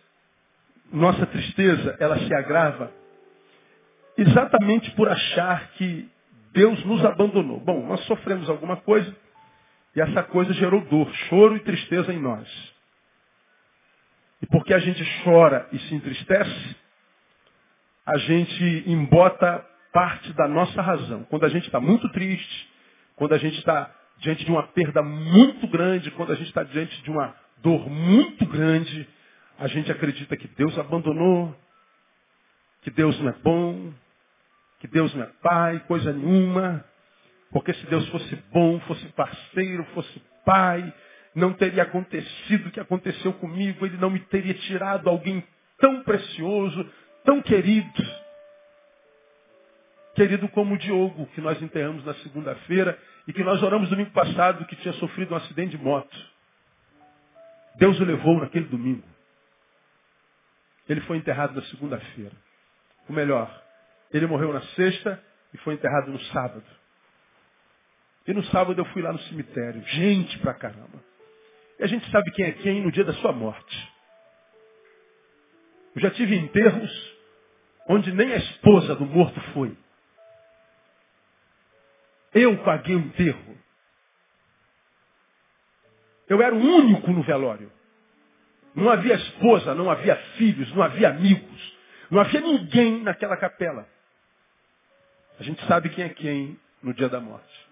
nossa tristeza ela se agrava exatamente por achar que Deus nos abandonou. Bom, nós sofremos alguma coisa e essa coisa gerou dor, choro e tristeza em nós. E porque a gente chora e se entristece, a gente embota parte da nossa razão. Quando a gente está muito triste, quando a gente está diante de uma perda muito grande, quando a gente está diante de uma dor muito grande, a gente acredita que Deus abandonou, que Deus não é bom, que Deus não é pai, coisa nenhuma. Porque se Deus fosse bom, fosse parceiro, fosse pai, não teria acontecido o que aconteceu comigo, ele não me teria tirado alguém tão precioso, tão querido. Querido como o Diogo, que nós enterramos na segunda-feira e que nós oramos domingo passado, que tinha sofrido um acidente de moto. Deus o levou naquele domingo. Ele foi enterrado na segunda-feira. O melhor, ele morreu na sexta e foi enterrado no sábado. E no sábado eu fui lá no cemitério. Gente pra caramba. E a gente sabe quem é quem no dia da sua morte. Eu já tive enterros onde nem a esposa do morto foi. Eu paguei o enterro. Eu era o único no velório. Não havia esposa, não havia filhos, não havia amigos. Não havia ninguém naquela capela. A gente sabe quem é quem no dia da morte.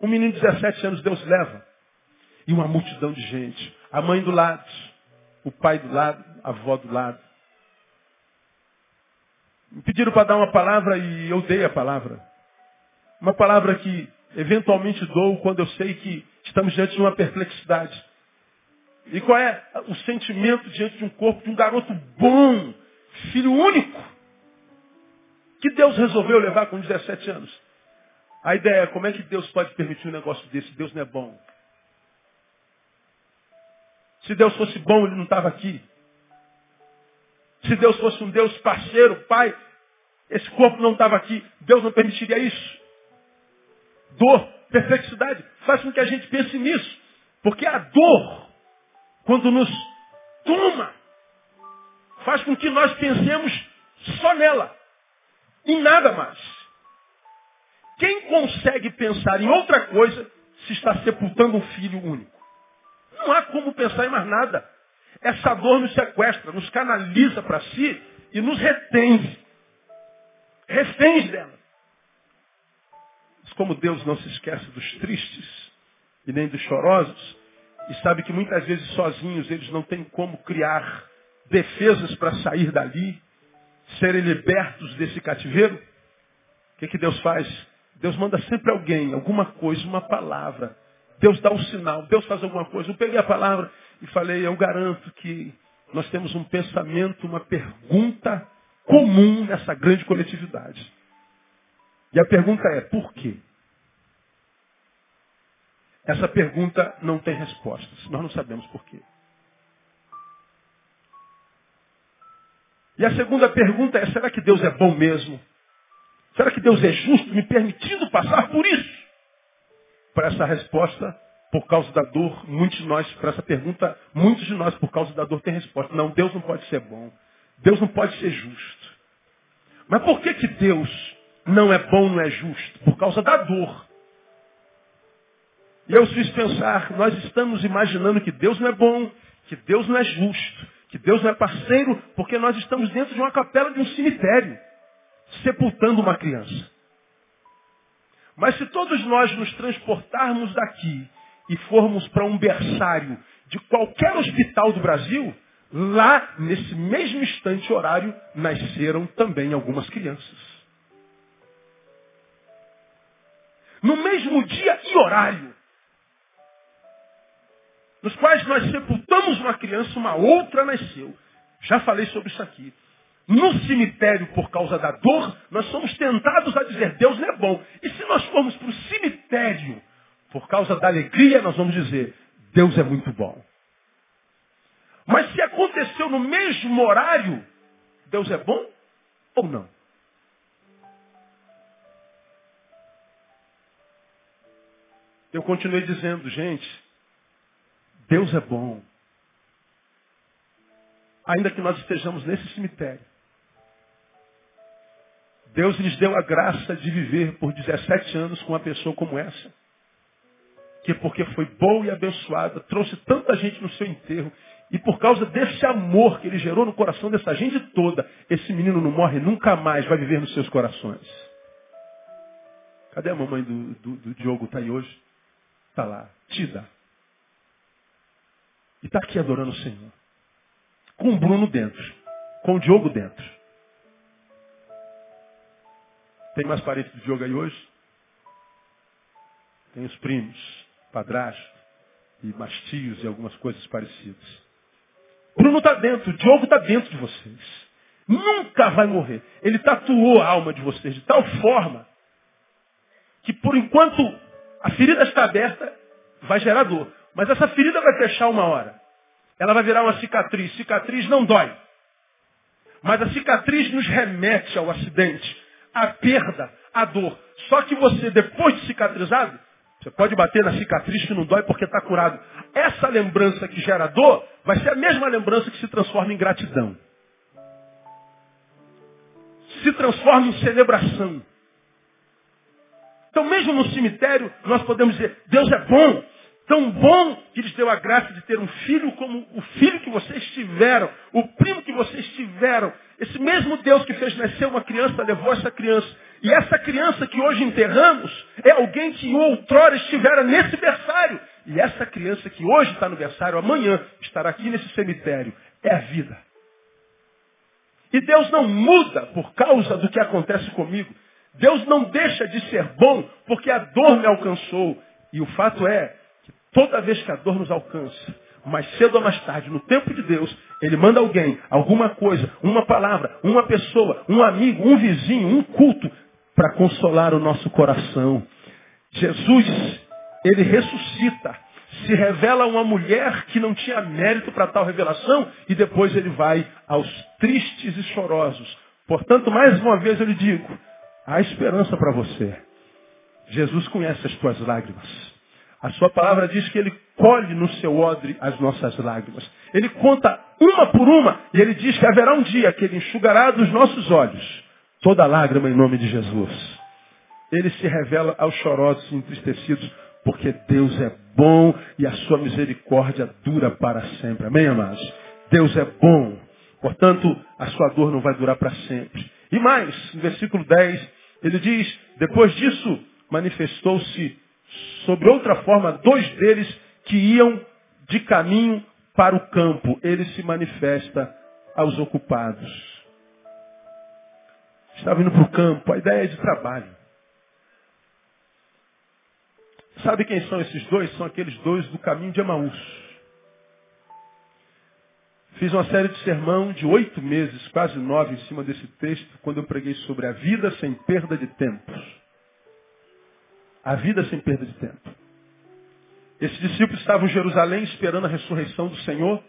Um menino de 17 anos Deus leva. E uma multidão de gente. A mãe do lado, o pai do lado, a avó do lado. Me pediram para dar uma palavra e eu dei a palavra. Uma palavra que eventualmente dou quando eu sei que estamos diante de uma perplexidade. E qual é o sentimento diante de um corpo de um garoto bom, filho único, que Deus resolveu levar com 17 anos? A ideia é como é que Deus pode permitir um negócio desse? Deus não é bom. Se Deus fosse bom, ele não estava aqui. Se Deus fosse um Deus parceiro, pai, esse corpo não estava aqui. Deus não permitiria isso. Dor, perplexidade, faz com que a gente pense nisso. Porque a dor quando nos toma, faz com que nós pensemos só nela, em nada mais. Quem consegue pensar em outra coisa se está sepultando um filho único? Não há como pensar em mais nada. Essa dor nos sequestra, nos canaliza para si e nos retém. Reféns dela. Mas como Deus não se esquece dos tristes e nem dos chorosos, e sabe que muitas vezes sozinhos eles não têm como criar defesas para sair dali, serem libertos desse cativeiro. O que, que Deus faz? Deus manda sempre alguém, alguma coisa, uma palavra. Deus dá um sinal, Deus faz alguma coisa. Eu peguei a palavra e falei, eu garanto que nós temos um pensamento, uma pergunta comum nessa grande coletividade. E a pergunta é, por quê? Essa pergunta não tem respostas. Nós não sabemos por quê. E a segunda pergunta é, será que Deus é bom mesmo? Será que Deus é justo me permitindo passar por isso? Para essa resposta, por causa da dor, muitos de nós, para essa pergunta, muitos de nós, por causa da dor, têm resposta. Não, Deus não pode ser bom. Deus não pode ser justo. Mas por que, que Deus não é bom, não é justo? Por causa da dor. E eu fiz pensar, nós estamos imaginando que Deus não é bom, que Deus não é justo, que Deus não é parceiro, porque nós estamos dentro de uma capela de um cemitério, sepultando uma criança. Mas se todos nós nos transportarmos daqui e formos para um berçário de qualquer hospital do Brasil, lá, nesse mesmo instante horário, nasceram também algumas crianças. No mesmo dia e horário, nos quais nós sepultamos uma criança, uma outra nasceu. Já falei sobre isso aqui. No cemitério, por causa da dor, nós somos tentados a dizer, Deus não é bom. E se nós formos para o cemitério, por causa da alegria, nós vamos dizer, Deus é muito bom. Mas se aconteceu no mesmo horário, Deus é bom ou não? Eu continuei dizendo, gente, Deus é bom. Ainda que nós estejamos nesse cemitério. Deus lhes deu a graça de viver por 17 anos com uma pessoa como essa. Que porque foi boa e abençoada, trouxe tanta gente no seu enterro. E por causa desse amor que ele gerou no coração dessa gente toda, esse menino não morre nunca mais, vai viver nos seus corações. Cadê a mamãe do, do, do Diogo? Está aí hoje? Está lá. Tida. E está aqui adorando o Senhor. Com o Bruno dentro. Com o Diogo dentro. Tem mais parentes do Diogo aí hoje? Tem os primos, padrasto e mastios e algumas coisas parecidas. Bruno está dentro, Diogo está dentro de vocês. Nunca vai morrer. Ele tatuou a alma de vocês de tal forma que por enquanto a ferida está aberta, vai gerar dor. Mas essa ferida vai fechar uma hora. Ela vai virar uma cicatriz. Cicatriz não dói. Mas a cicatriz nos remete ao acidente, à perda, à dor. Só que você, depois de cicatrizado, você pode bater na cicatriz que não dói porque está curado. Essa lembrança que gera dor vai ser a mesma lembrança que se transforma em gratidão. Se transforma em celebração. Então, mesmo no cemitério, nós podemos dizer: Deus é bom, Tão bom que lhes deu a graça de ter um filho como o filho que vocês tiveram, o primo que vocês tiveram. Esse mesmo Deus que fez nascer uma criança, levou essa criança. E essa criança que hoje enterramos é alguém que outrora estivera nesse berçário. E essa criança que hoje está no berçário, amanhã estará aqui nesse cemitério. É a vida. E Deus não muda por causa do que acontece comigo. Deus não deixa de ser bom porque a dor me alcançou. E o fato é Toda vez que a dor nos alcança, mais cedo ou mais tarde, no tempo de Deus, Ele manda alguém, alguma coisa, uma palavra, uma pessoa, um amigo, um vizinho, um culto, para consolar o nosso coração. Jesus, Ele ressuscita, se revela uma mulher que não tinha mérito para tal revelação, e depois Ele vai aos tristes e chorosos. Portanto, mais uma vez eu lhe digo, há esperança para você. Jesus conhece as tuas lágrimas. A sua palavra diz que ele colhe no seu odre as nossas lágrimas. Ele conta uma por uma e ele diz que haverá um dia que ele enxugará dos nossos olhos toda lágrima em nome de Jesus. Ele se revela aos chorosos e entristecidos porque Deus é bom e a sua misericórdia dura para sempre. Amém, amados? Deus é bom. Portanto, a sua dor não vai durar para sempre. E mais, no versículo 10, ele diz, depois disso manifestou-se sobre outra forma, dois deles que iam de caminho para o campo. Ele se manifesta aos ocupados. Estava indo para o campo, a ideia é de trabalho. Sabe quem são esses dois? São aqueles dois do caminho de Emaús. Fiz uma série de sermão de oito meses, quase nove, em cima desse texto, quando eu preguei sobre a vida sem perda de tempo. A vida sem perda de tempo. Esses discípulos estavam em Jerusalém esperando a ressurreição do Senhor.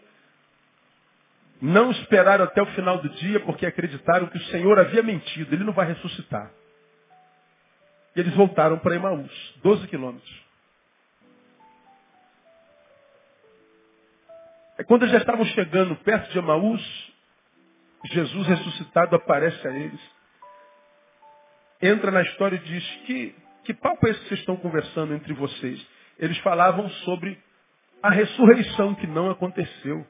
Não esperaram até o final do dia porque acreditaram que o Senhor havia mentido. Ele não vai ressuscitar. E eles voltaram para Emaús, 12 quilômetros. É quando eles já estavam chegando perto de Emaús, Jesus ressuscitado aparece a eles. Entra na história e diz, que, que papo é esse que vocês estão conversando entre vocês? Eles falavam sobre a ressurreição que não aconteceu.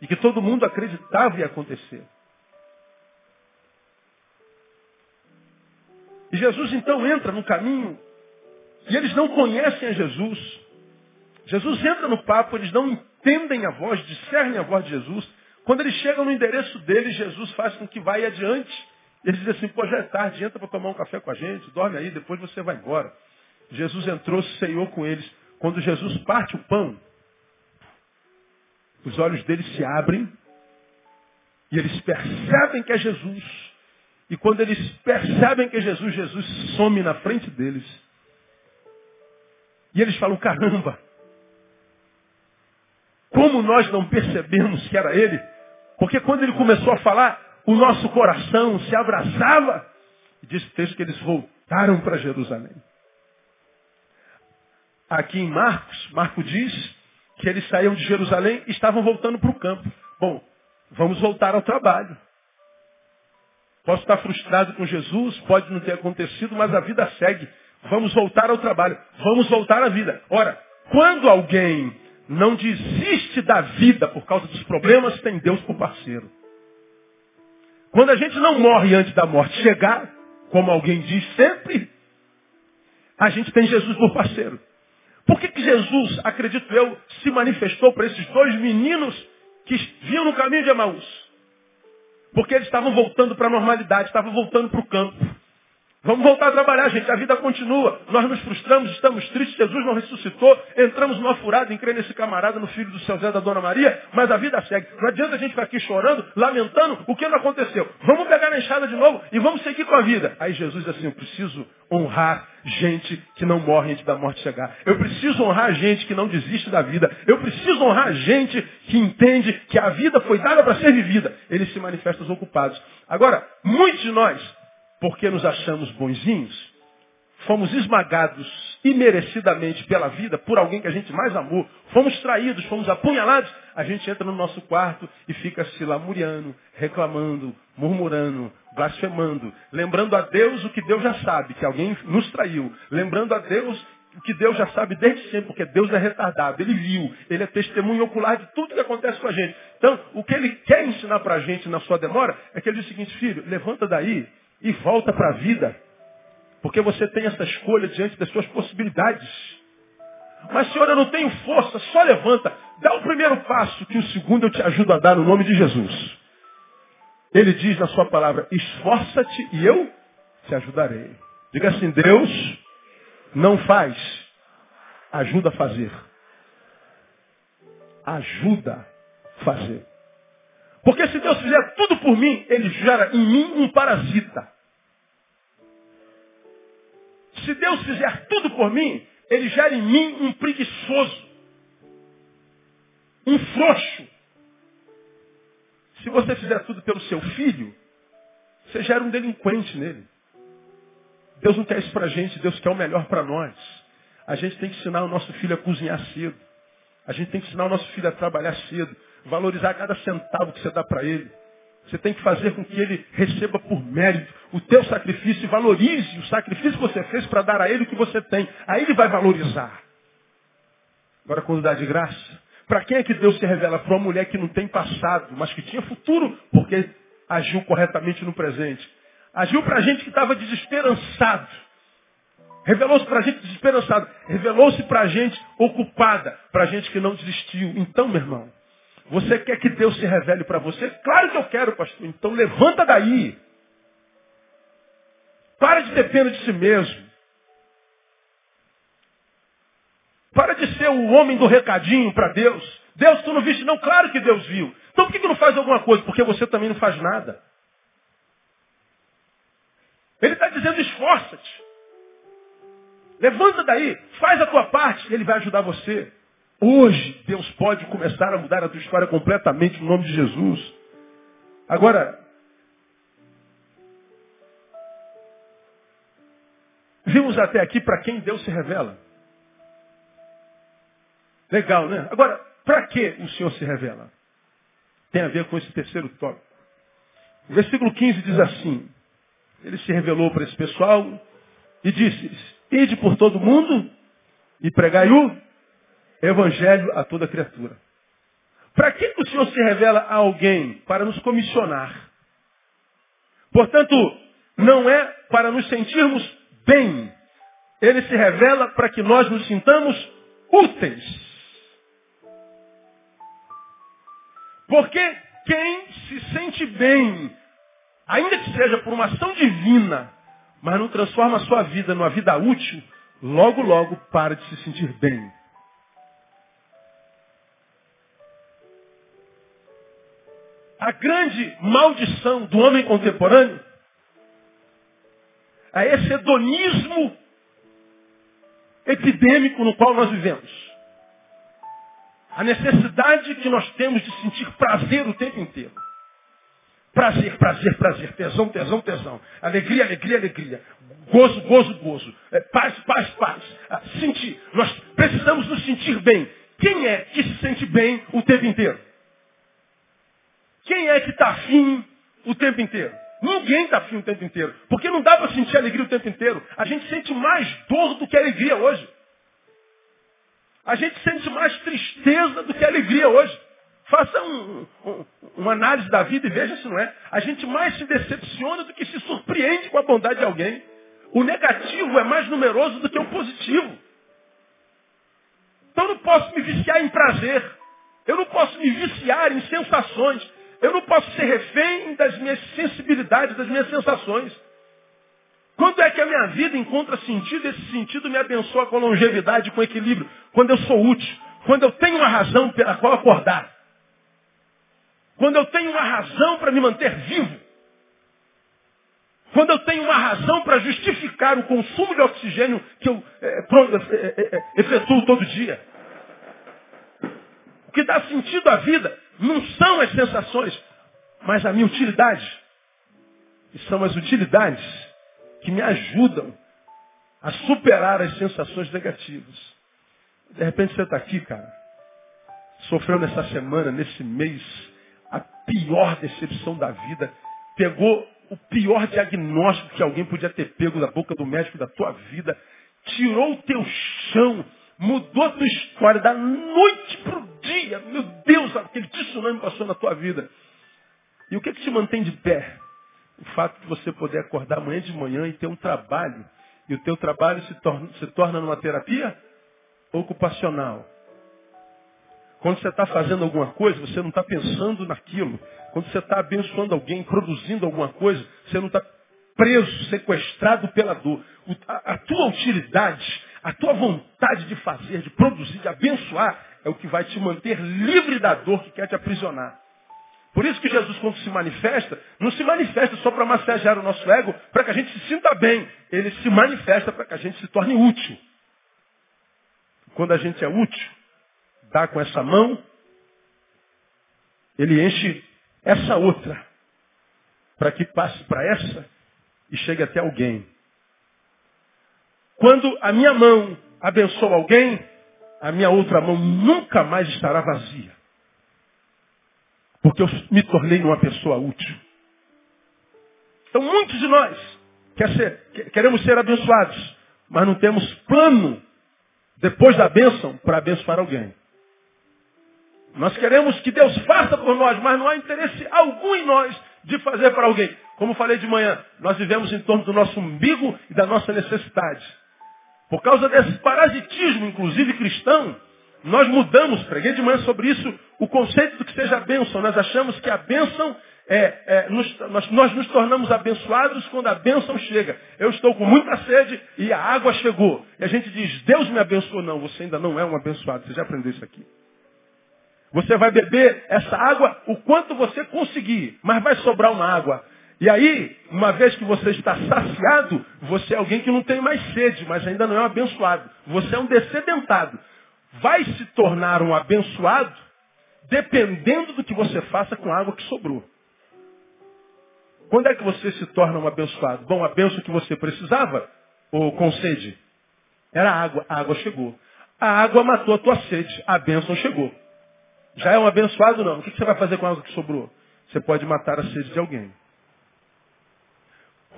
E que todo mundo acreditava ia acontecer. E Jesus então entra no caminho e eles não conhecem a Jesus. Jesus entra no papo, eles não entendem a voz, discernem a voz de Jesus. Quando eles chegam no endereço dele, Jesus faz com que vá adiante. Eles dizem assim, pô, já é tarde, entra para tomar um café com a gente, dorme aí, depois você vai embora. Jesus entrou, ceiou com eles. Quando Jesus parte o pão, os olhos deles se abrem e eles percebem que é Jesus. E quando eles percebem que é Jesus, Jesus some na frente deles. E eles falam, caramba, como nós não percebemos que era ele? Porque quando ele começou a falar, o nosso coração se abraçava. Diz o texto que eles voltaram para Jerusalém. Aqui em Marcos, Marco diz que eles saíam de Jerusalém e estavam voltando para o campo. Bom, vamos voltar ao trabalho. Posso estar frustrado com Jesus, pode não ter acontecido, mas a vida segue. Vamos voltar ao trabalho, vamos voltar à vida. Ora, quando alguém não desiste da vida por causa dos problemas, tem Deus por parceiro. Quando a gente não morre antes da morte chegar, como alguém diz sempre, a gente tem Jesus por parceiro. Por que, que Jesus, acredito eu, se manifestou para esses dois meninos que vinham no caminho de Emaús? Porque eles estavam voltando para a normalidade, estavam voltando para o campo. Vamos voltar a trabalhar, gente. A vida continua. Nós nos frustramos, estamos tristes. Jesus não ressuscitou. Entramos numa furada em crer nesse camarada, no filho do seu Zé da Dona Maria. Mas a vida segue. Não adianta a gente ficar aqui chorando, lamentando o que não aconteceu. Vamos pegar na enxada de novo e vamos seguir com a vida. Aí Jesus diz assim, eu preciso honrar gente que não morre antes da morte chegar. Eu preciso honrar gente que não desiste da vida. Eu preciso honrar gente que entende que a vida foi dada para ser vivida. Eles se manifestam ocupados. Agora, muitos de nós porque nos achamos bonzinhos, fomos esmagados imerecidamente pela vida por alguém que a gente mais amou, fomos traídos, fomos apunhalados, a gente entra no nosso quarto e fica se lamuriando, reclamando, murmurando, blasfemando, lembrando a Deus o que Deus já sabe, que alguém nos traiu, lembrando a Deus o que Deus já sabe desde sempre, porque Deus é retardado, Ele viu, Ele é testemunho ocular de tudo que acontece com a gente. Então, o que Ele quer ensinar para a gente na sua demora é que Ele diz o seguinte, filho, levanta daí e volta para a vida. Porque você tem essa escolha diante das suas possibilidades. Mas, Senhor, eu não tenho força, só levanta. Dá o primeiro passo, que o segundo eu te ajudo a dar no nome de Jesus. Ele diz na sua palavra, esforça-te e eu te ajudarei. Diga assim, Deus não faz, ajuda a fazer. Ajuda a fazer. Porque se Deus fizer tudo por mim, Ele gera em mim um parasita. Se Deus fizer tudo por mim, Ele gera em mim um preguiçoso. Um frouxo. Se você fizer tudo pelo seu filho, você gera um delinquente nele. Deus não quer isso para a gente, Deus quer o melhor para nós. A gente tem que ensinar o nosso filho a cozinhar cedo. A gente tem que ensinar o nosso filho a trabalhar cedo valorizar cada centavo que você dá para ele. Você tem que fazer com que ele receba por mérito o teu sacrifício e valorize o sacrifício que você fez para dar a ele o que você tem. Aí ele vai valorizar. Agora, quando dá de graça, para quem é que Deus se revela? Para uma mulher que não tem passado, mas que tinha futuro, porque agiu corretamente no presente. Agiu para a gente que estava desesperançado. Revelou-se para a gente desesperançado. Revelou-se para a gente ocupada, para a gente que não desistiu. Então, meu irmão, você quer que Deus se revele para você? Claro que eu quero, pastor. Então levanta daí. Para de ter pena de si mesmo. Para de ser o homem do recadinho para Deus. Deus, tu não viste? Não, claro que Deus viu. Então por que, que não faz alguma coisa? Porque você também não faz nada. Ele está dizendo, esforça-te. Levanta daí, faz a tua parte, ele vai ajudar você. Hoje, Deus pode começar a mudar a tua história completamente no nome de Jesus. Agora, vimos até aqui para quem Deus se revela. Legal, né? Agora, para que o Senhor se revela? Tem a ver com esse terceiro tópico. O versículo 15 diz assim: Ele se revelou para esse pessoal e disse: Ide por todo mundo e pregai o evangelho a toda criatura. Para que o Senhor se revela a alguém? Para nos comissionar. Portanto, não é para nos sentirmos bem. Ele se revela para que nós nos sintamos úteis. Porque quem se sente bem, ainda que seja por uma ação divina, mas não transforma a sua vida numa vida útil, logo, logo para de se sentir bem. A grande maldição do homem contemporâneo é esse hedonismo epidêmico no qual nós vivemos. A necessidade que nós temos de sentir prazer o tempo inteiro. Prazer, prazer, prazer. Tesão, tesão, tesão. Alegria, alegria, alegria. Gozo, gozo, gozo. É, paz, paz, paz. Ah, sentir. Nós precisamos nos sentir bem. Quem é que se sente bem o tempo inteiro? Quem é que está afim o tempo inteiro? Ninguém está afim o tempo inteiro. Porque não dá para sentir alegria o tempo inteiro. A gente sente mais dor do que alegria hoje. A gente sente mais tristeza do que alegria hoje. Faça um, um, uma análise da vida e veja se não é. A gente mais se decepciona do que se surpreende com a bondade de alguém. O negativo é mais numeroso do que o positivo. Então eu não posso me viciar em prazer. Eu não posso me viciar em sensações. Eu não posso ser refém das minhas sensibilidades, das minhas sensações. Quando é que a minha vida encontra sentido? Esse sentido me abençoa com longevidade, com equilíbrio. Quando eu sou útil. Quando eu tenho uma razão pela qual acordar. Quando eu tenho uma razão para me manter vivo. Quando eu tenho uma razão para justificar o consumo de oxigênio que eu é, é, é, efetuo todo dia. O que dá sentido à vida não são as sensações, mas a minha utilidade. E são as utilidades que me ajudam a superar as sensações negativas. De repente você está aqui, cara, sofreu nessa semana, nesse mês, a pior decepção da vida, pegou o pior diagnóstico que alguém podia ter pego da boca do médico da tua vida, tirou o teu chão, mudou a tua história da noite para o dia. Meu Deus, aquele tsunami passou na tua vida. E o que, que te mantém de pé? o fato de você poder acordar amanhã de manhã e ter um trabalho, e o teu trabalho se torna, se torna numa terapia ocupacional. Quando você está fazendo alguma coisa, você não está pensando naquilo. Quando você está abençoando alguém, produzindo alguma coisa, você não está preso, sequestrado pela dor. A, a tua utilidade, a tua vontade de fazer, de produzir, de abençoar, é o que vai te manter livre da dor que quer te aprisionar. Por isso que Jesus, quando se manifesta, não se manifesta só para massagear o nosso ego, para que a gente se sinta bem. Ele se manifesta para que a gente se torne útil. Quando a gente é útil, dá com essa mão, ele enche essa outra, para que passe para essa e chegue até alguém. Quando a minha mão abençoa alguém, a minha outra mão nunca mais estará vazia. Porque eu me tornei uma pessoa útil. Então muitos de nós quer ser, queremos ser abençoados, mas não temos plano depois da bênção para abençoar alguém. Nós queremos que Deus faça por nós, mas não há interesse algum em nós de fazer para alguém. Como falei de manhã, nós vivemos em torno do nosso umbigo e da nossa necessidade. Por causa desse parasitismo, inclusive cristão, nós mudamos, preguei de manhã sobre isso, o conceito do que seja a bênção. Nós achamos que a bênção é, é nos, nós, nós, nos tornamos abençoados quando a bênção chega. Eu estou com muita sede e a água chegou. E a gente diz, Deus me abençoou. Não, você ainda não é um abençoado. Você já aprendeu isso aqui. Você vai beber essa água o quanto você conseguir, mas vai sobrar uma água. E aí, uma vez que você está saciado, você é alguém que não tem mais sede, mas ainda não é um abençoado. Você é um descedentado. Vai se tornar um abençoado dependendo do que você faça com a água que sobrou. Quando é que você se torna um abençoado? Bom, a benção que você precisava, ou com sede, era água. A água chegou. A água matou a tua sede. A bênção chegou. Já é um abençoado não? O que você vai fazer com a água que sobrou? Você pode matar a sede de alguém.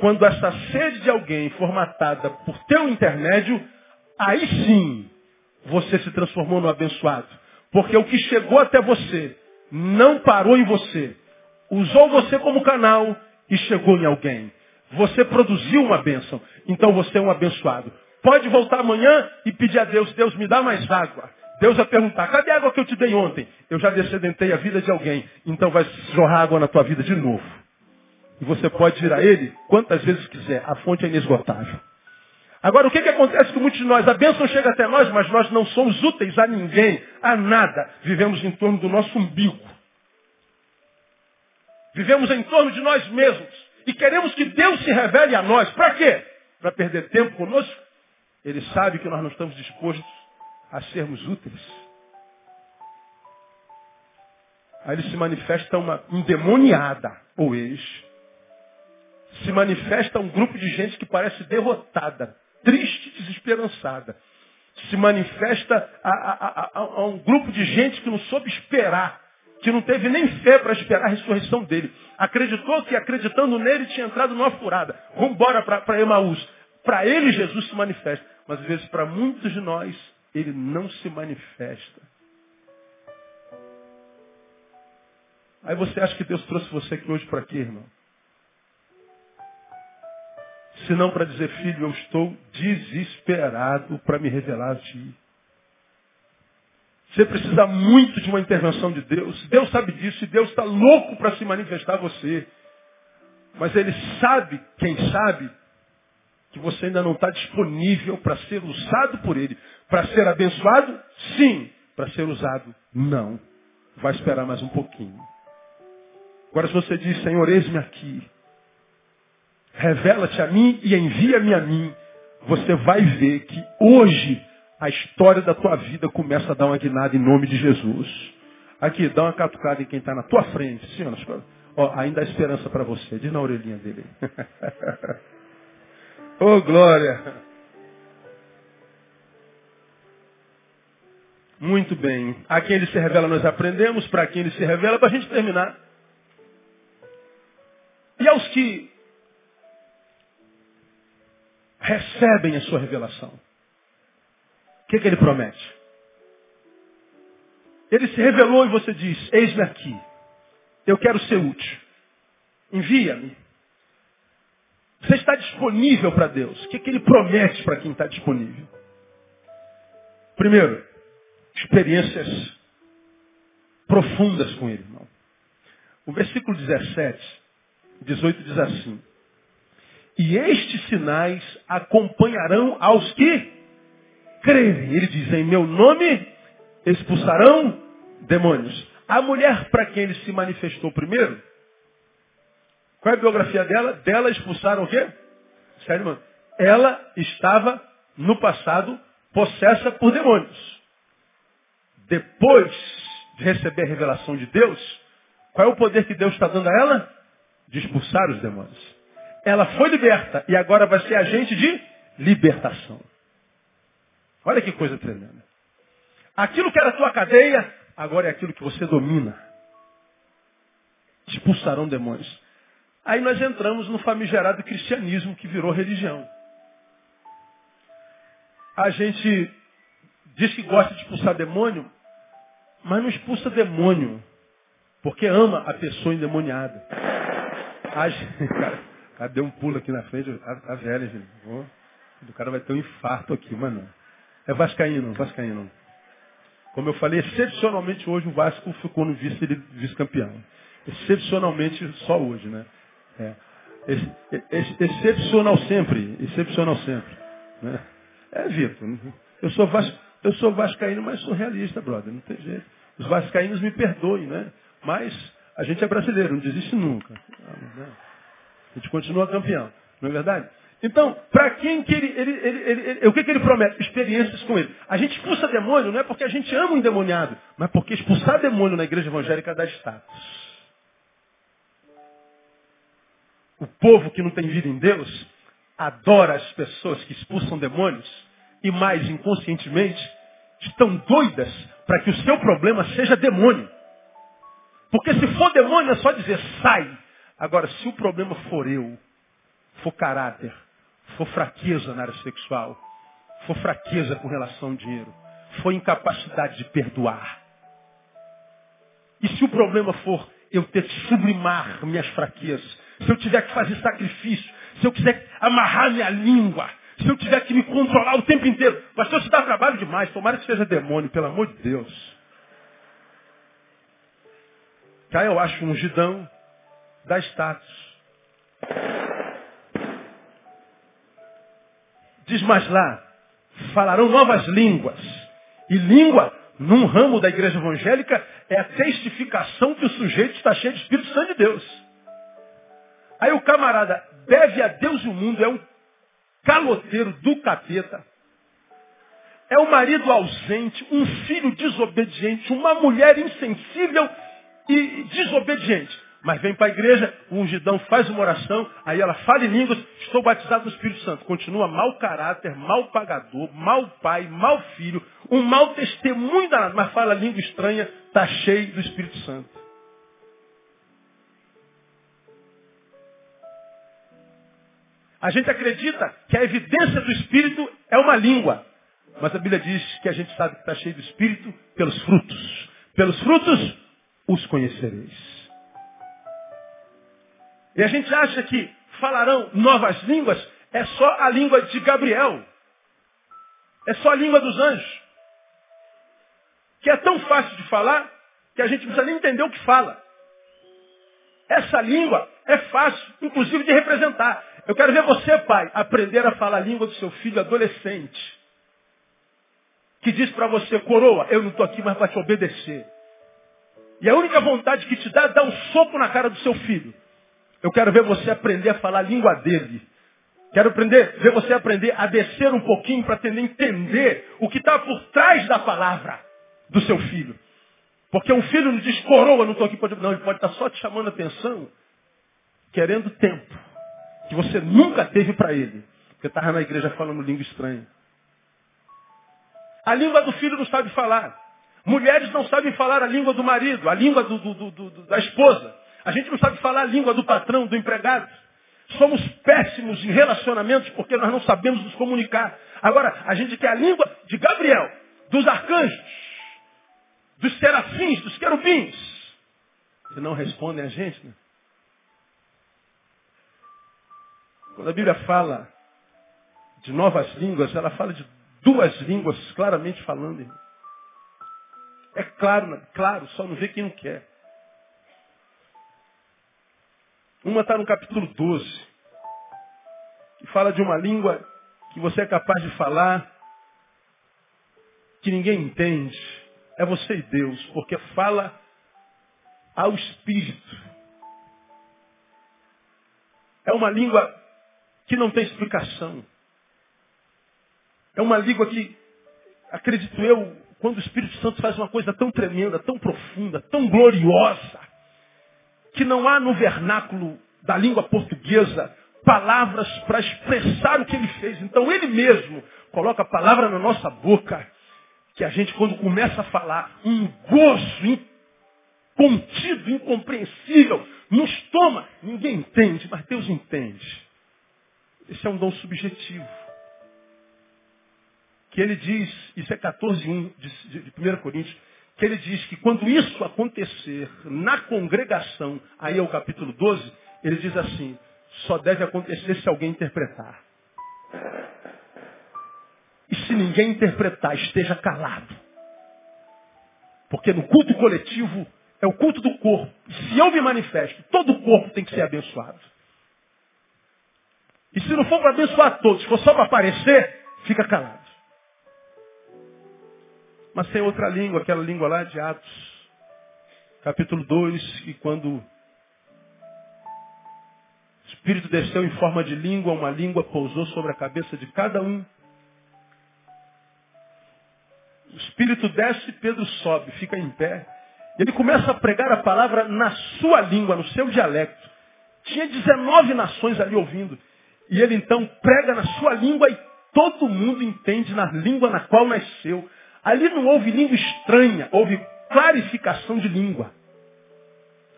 Quando essa sede de alguém for matada por teu intermédio, aí sim você se transformou no abençoado. Porque o que chegou até você não parou em você. Usou você como canal e chegou em alguém. Você produziu uma bênção. Então você é um abençoado. Pode voltar amanhã e pedir a Deus, Deus me dá mais água. Deus vai perguntar, cadê a água que eu te dei ontem? Eu já descedentei a vida de alguém. Então vai jorrar água na tua vida de novo. E você pode ir a Ele quantas vezes quiser. A fonte é inesgotável. Agora, o que, que acontece com muitos de nós? A bênção chega até nós, mas nós não somos úteis a ninguém, a nada. Vivemos em torno do nosso umbigo. Vivemos em torno de nós mesmos. E queremos que Deus se revele a nós. Para quê? Para perder tempo conosco? Ele sabe que nós não estamos dispostos a sermos úteis. Aí ele se manifesta uma endemoniada, ou ex. Se manifesta um grupo de gente que parece derrotada, triste, desesperançada. Se manifesta a, a, a, a um grupo de gente que não soube esperar, que não teve nem fé para esperar a ressurreição dele. Acreditou que acreditando nele tinha entrado numa furada. Vamos embora para Emaús. Para ele Jesus se manifesta. Mas às vezes para muitos de nós ele não se manifesta. Aí você acha que Deus trouxe você aqui hoje para quê, irmão? Se não para dizer, filho, eu estou desesperado para me revelar a ti. Você precisa muito de uma intervenção de Deus. Deus sabe disso e Deus está louco para se manifestar a você. Mas Ele sabe, quem sabe, que você ainda não está disponível para ser usado por Ele. Para ser abençoado? Sim. Para ser usado? Não. Vai esperar mais um pouquinho. Agora, se você diz, Senhor, eis-me aqui. Revela-te a mim e envia-me a mim. Você vai ver que hoje a história da tua vida começa a dar uma guinada em nome de Jesus. Aqui, dá uma catucada em quem está na tua frente. Senhor, ó, ainda há esperança para você. Diz na orelhinha dele. [LAUGHS] Ô, oh, glória! Muito bem. A quem ele se revela nós aprendemos, para quem ele se revela, para a gente terminar. E aos que recebem a sua revelação, o que, que ele promete? Ele se revelou e você diz, eis-me aqui. Eu quero ser útil. Envia-me. Você está disponível para Deus. O que, que Ele promete para quem está disponível? Primeiro, experiências profundas com Ele, irmão. O versículo 17, 18 diz assim: E estes sinais acompanharão aos que crerem. Ele diz: Em meu nome expulsarão demônios. A mulher para quem ele se manifestou primeiro qual é a biografia dela? Dela expulsaram o quê? Sério, mano. Ela estava, no passado, possessa por demônios. Depois de receber a revelação de Deus, qual é o poder que Deus está dando a ela? De expulsar os demônios. Ela foi liberta e agora vai ser agente de libertação. Olha que coisa tremenda. Aquilo que era tua cadeia, agora é aquilo que você domina. Expulsarão demônios. Aí nós entramos no famigerado cristianismo que virou religião. A gente diz que gosta de expulsar demônio, mas não expulsa demônio, porque ama a pessoa endemoniada. A gente, [LAUGHS] cara, cara, deu um pulo aqui na frente, a, a velha, gente. O cara vai ter um infarto aqui, mano. É vascaíno, vascaíno. Como eu falei, excepcionalmente hoje o Vasco ficou no vice-campeão. Excepcionalmente só hoje, né? É. Ex excepcional sempre, excepcional sempre. Né? É, Vitor, eu sou, vas, eu sou vascaíno, mas sou realista, brother, não tem jeito. Os vascaínos me perdoem, né? Mas a gente é brasileiro, não desiste nunca. A gente continua campeão, não é verdade? Então, para quem que ele, ele, ele, ele, o que, que ele promete? Experiências com ele. A gente expulsa demônio não é porque a gente ama o endemoniado, mas porque expulsar demônio na igreja evangélica dá status. O povo que não tem vida em Deus adora as pessoas que expulsam demônios e mais inconscientemente estão doidas para que o seu problema seja demônio. Porque se for demônio é só dizer sai. Agora, se o problema for eu, for caráter, for fraqueza na área sexual, for fraqueza com relação ao dinheiro, for incapacidade de perdoar. E se o problema for eu ter que sublimar minhas fraquezas, se eu tiver que fazer sacrifício, se eu quiser amarrar minha língua, se eu tiver que me controlar o tempo inteiro. Pastor, isso dá trabalho demais. Tomara que seja demônio, pelo amor de Deus. Cá eu acho um ungidão, dá status. Diz mais lá, falarão novas línguas. E língua, num ramo da igreja evangélica, é a testificação que o sujeito está cheio de Espírito Santo de Deus. Aí o camarada deve a Deus e o mundo, é um caloteiro do capeta. É um marido ausente, um filho desobediente, uma mulher insensível e desobediente. Mas vem para a igreja, o ungidão faz uma oração, aí ela fala em línguas, estou batizado no Espírito Santo. Continua mau caráter, mau pagador, mau pai, mau filho, um mau testemunho danado, mas fala língua estranha, está cheio do Espírito Santo. A gente acredita que a evidência do Espírito é uma língua. Mas a Bíblia diz que a gente sabe que está cheio do Espírito pelos frutos. Pelos frutos os conhecereis. E a gente acha que falarão novas línguas é só a língua de Gabriel. É só a língua dos anjos. Que é tão fácil de falar que a gente não precisa nem entender o que fala. Essa língua é fácil, inclusive, de representar. Eu quero ver você, pai, aprender a falar a língua do seu filho adolescente. Que diz para você, coroa, eu não estou aqui mais para te obedecer. E a única vontade que te dá é dar um soco na cara do seu filho. Eu quero ver você aprender a falar a língua dele. Quero aprender, ver você aprender a descer um pouquinho para entender o que está por trás da palavra do seu filho. Porque um filho não diz coroa, não estou aqui para... Não, ele pode estar tá só te chamando a atenção, querendo tempo que você nunca teve para ele. Porque estava na igreja falando língua estranha. A língua do filho não sabe falar. Mulheres não sabem falar a língua do marido, a língua do, do, do, da esposa. A gente não sabe falar a língua do patrão, do empregado. Somos péssimos em relacionamentos porque nós não sabemos nos comunicar. Agora, a gente quer a língua de Gabriel, dos arcanjos, dos serafins, dos querubins. Que não respondem a gente, né? Quando a Bíblia fala de novas línguas, ela fala de duas línguas, claramente falando. É claro, claro, só não vê quem não quer. Uma está no capítulo 12, que fala de uma língua que você é capaz de falar, que ninguém entende. É você e Deus, porque fala ao Espírito. É uma língua que não tem explicação. É uma língua que, acredito eu, quando o Espírito Santo faz uma coisa tão tremenda, tão profunda, tão gloriosa, que não há no vernáculo da língua portuguesa palavras para expressar o que ele fez. Então ele mesmo coloca a palavra na nossa boca, que a gente, quando começa a falar, um gozo contido, incompreensível, nos toma. Ninguém entende, mas Deus entende. Esse é um dom subjetivo. Que ele diz, isso é 14.1 de, de 1 Coríntios, que ele diz que quando isso acontecer na congregação, aí é o capítulo 12, ele diz assim, só deve acontecer se alguém interpretar. E se ninguém interpretar, esteja calado. Porque no culto coletivo é o culto do corpo. Se eu me manifesto, todo o corpo tem que ser abençoado. E se não for para abençoar todos, for só para aparecer, fica calado. Mas tem outra língua, aquela língua lá de Atos capítulo 2, que quando o Espírito desceu em forma de língua, uma língua pousou sobre a cabeça de cada um. O Espírito desce, Pedro sobe, fica em pé. Ele começa a pregar a palavra na sua língua, no seu dialecto. Tinha 19 nações ali ouvindo. E ele então prega na sua língua e todo mundo entende na língua na qual nasceu. Ali não houve língua estranha, houve clarificação de língua.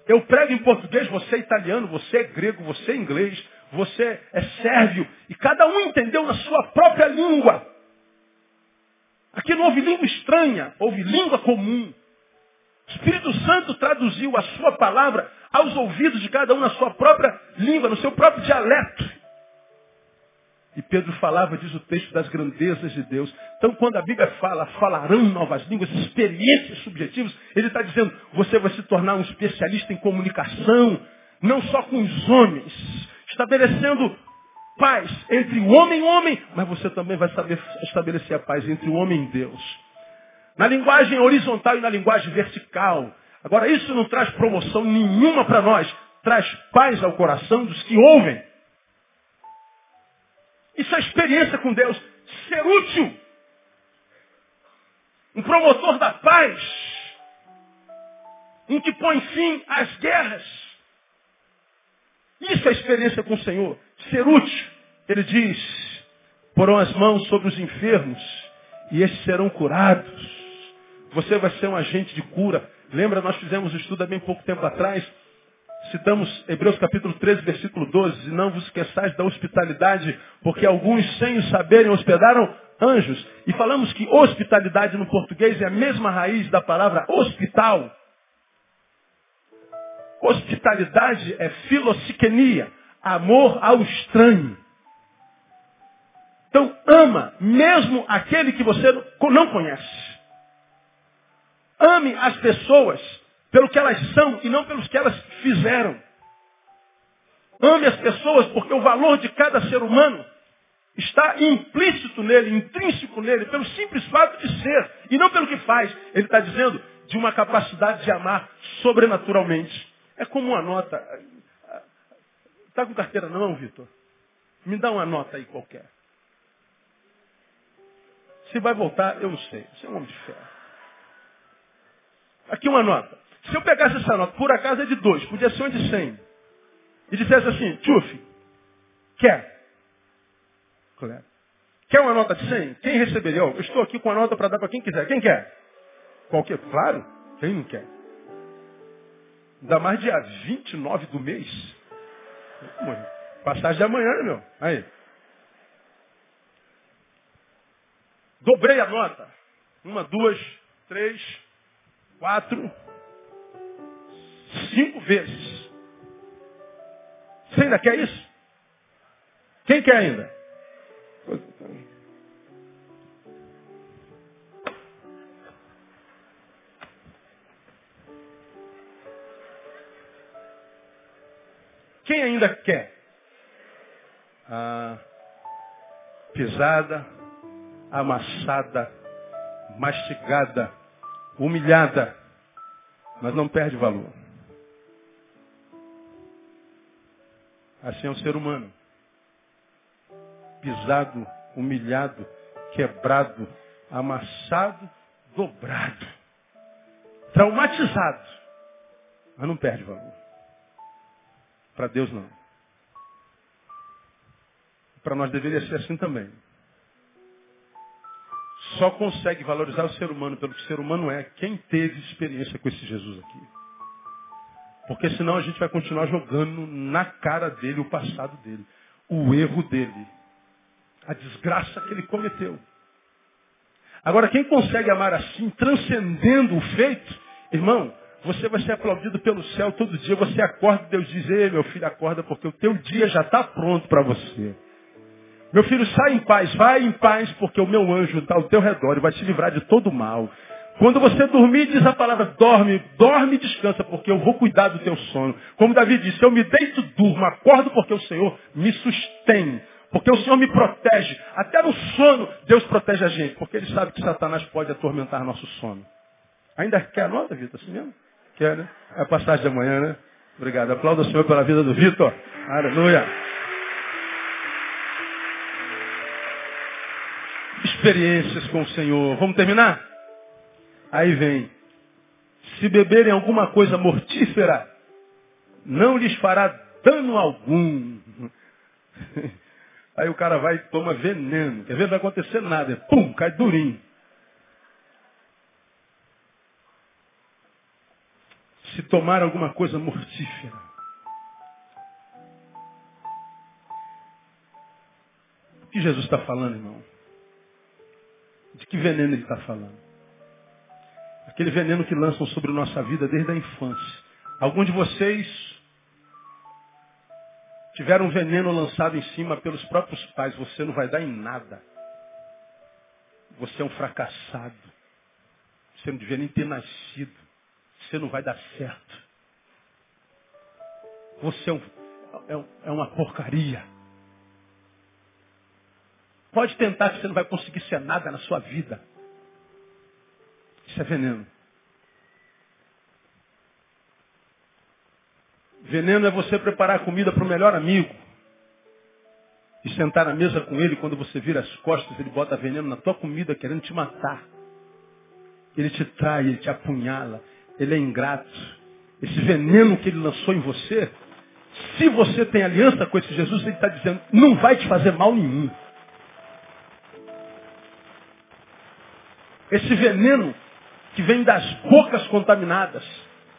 Eu prego em português, você é italiano, você é grego, você é inglês, você é sérvio, e cada um entendeu na sua própria língua. Aqui não houve língua estranha, houve língua comum. O Espírito Santo traduziu a sua palavra aos ouvidos de cada um na sua própria língua, no seu próprio dialeto. E Pedro falava, diz o texto, das grandezas de Deus. Então, quando a Bíblia fala, falarão novas línguas, experiências subjetivas, ele está dizendo, você vai se tornar um especialista em comunicação, não só com os homens, estabelecendo paz entre o homem e o homem, mas você também vai saber estabelecer a paz entre o homem e Deus. Na linguagem horizontal e na linguagem vertical. Agora, isso não traz promoção nenhuma para nós, traz paz ao coração dos que ouvem. Isso é experiência com Deus. Ser útil. Um promotor da paz. Um que põe fim às guerras. Isso é experiência com o Senhor. Ser útil. Ele diz, porão as mãos sobre os enfermos e estes serão curados. Você vai ser um agente de cura. Lembra, nós fizemos um estudo há bem pouco tempo atrás Citamos Hebreus capítulo 13, versículo 12. Não vos esqueçais da hospitalidade, porque alguns, sem o saberem, hospedaram anjos. E falamos que hospitalidade no português é a mesma raiz da palavra hospital. Hospitalidade é filociquenia, amor ao estranho. Então, ama mesmo aquele que você não conhece. Ame as pessoas pelo que elas são e não pelos que elas fizeram. Ame as pessoas porque o valor de cada ser humano está implícito nele, intrínseco nele, pelo simples fato de ser e não pelo que faz. Ele está dizendo de uma capacidade de amar sobrenaturalmente. É como uma nota. Está com carteira não, Vitor? Me dá uma nota aí qualquer. Se vai voltar, eu não sei. Você é um homem de fé. Aqui uma nota. Se eu pegasse essa nota, por acaso é de dois, podia ser uma de cem, e dissesse assim, Tchuf, quer? Claro. Quer uma nota de cem? Quem receberia? Eu estou aqui com a nota para dar para quem quiser. Quem quer? Qualquer? Claro, quem não quer? Ainda mais dia 29 do mês. Passagem de amanhã, né, meu? Aí. Dobrei a nota. Uma, duas, três, quatro, cinco vezes. Você ainda quer isso? Quem quer ainda? Quem ainda quer? Ah, pisada, amassada, mastigada, humilhada, mas não perde valor. Assim é um ser humano. Pisado, humilhado, quebrado, amassado, dobrado. Traumatizado. Mas não perde valor. Para Deus não. Para nós deveria ser assim também. Só consegue valorizar o ser humano pelo que o ser humano é quem teve experiência com esse Jesus aqui. Porque senão a gente vai continuar jogando na cara dele o passado dele, o erro dele, a desgraça que ele cometeu. Agora, quem consegue amar assim, transcendendo o feito, irmão, você vai ser aplaudido pelo céu todo dia. Você acorda e Deus diz, ei meu filho, acorda, porque o teu dia já está pronto para você. Meu filho, sai em paz, vai em paz, porque o meu anjo está ao teu redor e vai te livrar de todo mal. Quando você dormir, diz a palavra, dorme, dorme e descansa, porque eu vou cuidar do teu sono. Como Davi disse, eu me deito, durmo, acordo porque o Senhor me sustém. Porque o Senhor me protege. Até no sono, Deus protege a gente. Porque Ele sabe que Satanás pode atormentar nosso sono. Ainda quer a nota, Vitor? Assim mesmo? Quer, né? É a passagem de amanhã, né? Obrigado. Aplauda o Senhor pela vida do Vitor. Aleluia. Experiências com o Senhor. Vamos terminar? Aí vem. Se beberem alguma coisa mortífera, não lhes fará dano algum. [LAUGHS] Aí o cara vai e toma veneno. Quer ver? Não vai acontecer nada. Pum, cai durinho. Se tomar alguma coisa mortífera. O que Jesus está falando, irmão? De que veneno ele está falando? Aquele veneno que lançam sobre nossa vida desde a infância. Alguns de vocês tiveram um veneno lançado em cima pelos próprios pais. Você não vai dar em nada. Você é um fracassado. Você não devia nem ter nascido. Você não vai dar certo. Você é, um, é, é uma porcaria. Pode tentar que você não vai conseguir ser nada na sua vida. Isso é veneno. Veneno é você preparar a comida para o melhor amigo. E sentar na mesa com ele, quando você vira as costas, ele bota veneno na tua comida querendo te matar. Ele te trai, ele te apunhala, ele é ingrato. Esse veneno que ele lançou em você, se você tem aliança com esse Jesus, ele está dizendo, não vai te fazer mal nenhum. Esse veneno que vem das bocas contaminadas.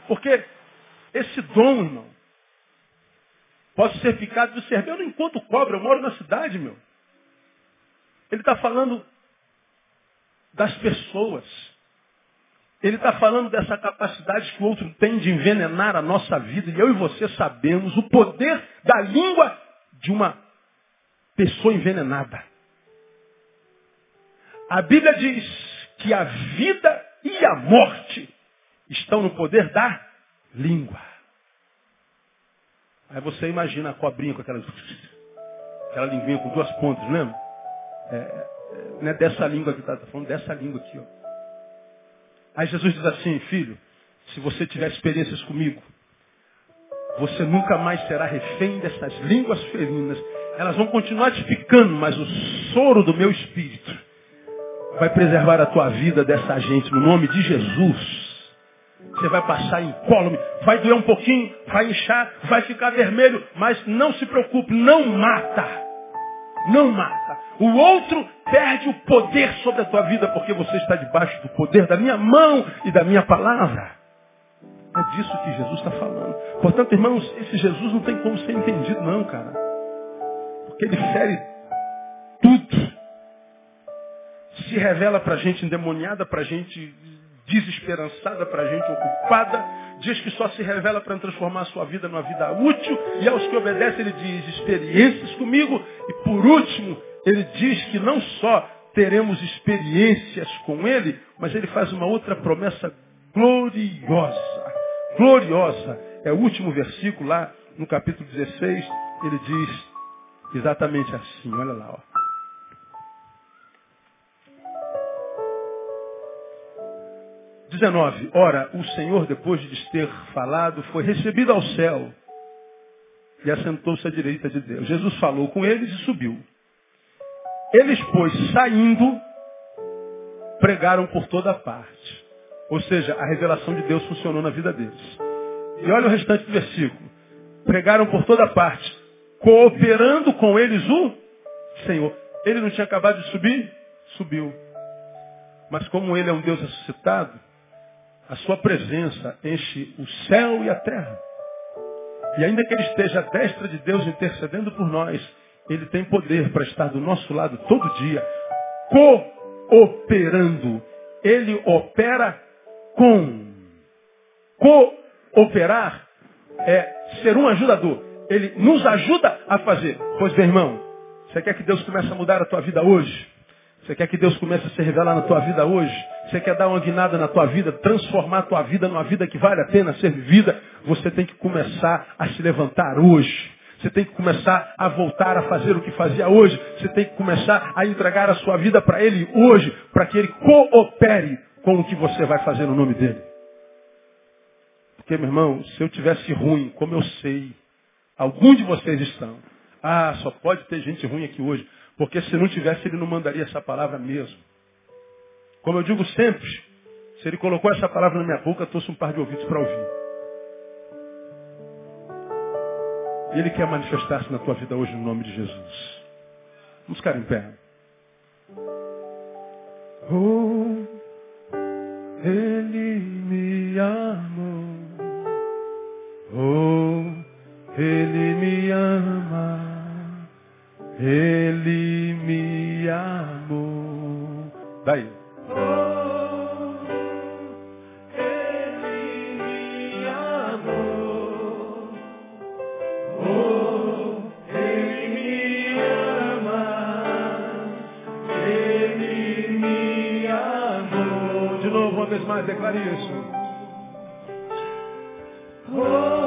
Porque esse dom, irmão, pode ser picado de serve. Eu não encontro cobra, eu moro na cidade, meu. Ele está falando das pessoas. Ele está falando dessa capacidade que o outro tem de envenenar a nossa vida. E eu e você sabemos o poder da língua de uma pessoa envenenada. A Bíblia diz que a vida e a morte estão no poder da língua. Aí você imagina a cobrinha com aquela, aquela linguinha com duas pontas, lembra? É, é, não é dessa língua que está tá falando, dessa língua aqui. Ó. Aí Jesus diz assim, filho, se você tiver experiências comigo, você nunca mais será refém dessas línguas ferinas. Elas vão continuar te picando, mas o soro do meu espírito vai preservar a tua vida dessa gente, no nome de Jesus. Você vai passar incólume, vai doer um pouquinho, vai inchar, vai ficar vermelho, mas não se preocupe, não mata. Não mata. O outro perde o poder sobre a tua vida porque você está debaixo do poder da minha mão e da minha palavra. É disso que Jesus está falando. Portanto, irmãos, esse Jesus não tem como ser entendido, não, cara. Porque ele fere tudo se revela para gente endemoniada, para gente desesperançada, para a gente ocupada. Diz que só se revela para transformar a sua vida numa vida útil. E aos que obedecem, ele diz experiências comigo. E por último, ele diz que não só teremos experiências com ele, mas ele faz uma outra promessa gloriosa. Gloriosa. É o último versículo lá no capítulo 16. Ele diz exatamente assim. Olha lá, ó. 19. Ora, o Senhor, depois de ter falado, foi recebido ao céu e assentou-se à direita de Deus. Jesus falou com eles e subiu. Eles, pois, saindo, pregaram por toda parte. Ou seja, a revelação de Deus funcionou na vida deles. E olha o restante do versículo. Pregaram por toda parte, cooperando com eles o Senhor. Ele não tinha acabado de subir? Subiu. Mas como ele é um Deus ressuscitado, a sua presença enche o céu e a terra. E ainda que ele esteja à destra de Deus intercedendo por nós, ele tem poder para estar do nosso lado todo dia, cooperando. Ele opera com. Cooperar é ser um ajudador. Ele nos ajuda a fazer. Pois bem, irmão, você quer que Deus comece a mudar a tua vida hoje? Você quer que Deus comece a se revelar na tua vida hoje? Você quer dar uma guinada na tua vida, transformar a tua vida numa vida que vale a pena ser vivida? Você tem que começar a se levantar hoje. Você tem que começar a voltar a fazer o que fazia hoje. Você tem que começar a entregar a sua vida para Ele hoje, para que Ele coopere com o que você vai fazer no nome dEle. Porque, meu irmão, se eu tivesse ruim, como eu sei, algum de vocês estão. Ah, só pode ter gente ruim aqui hoje. Porque se não tivesse, ele não mandaria essa palavra mesmo. Como eu digo sempre, se ele colocou essa palavra na minha boca, trouxe um par de ouvidos para ouvir. E ele quer manifestar-se na tua vida hoje no nome de Jesus. Vamos ficar em pé. Oh, ele me amou. Oh, ele me ama. Ele me amou. Daí. Mais, declare isso. Oh,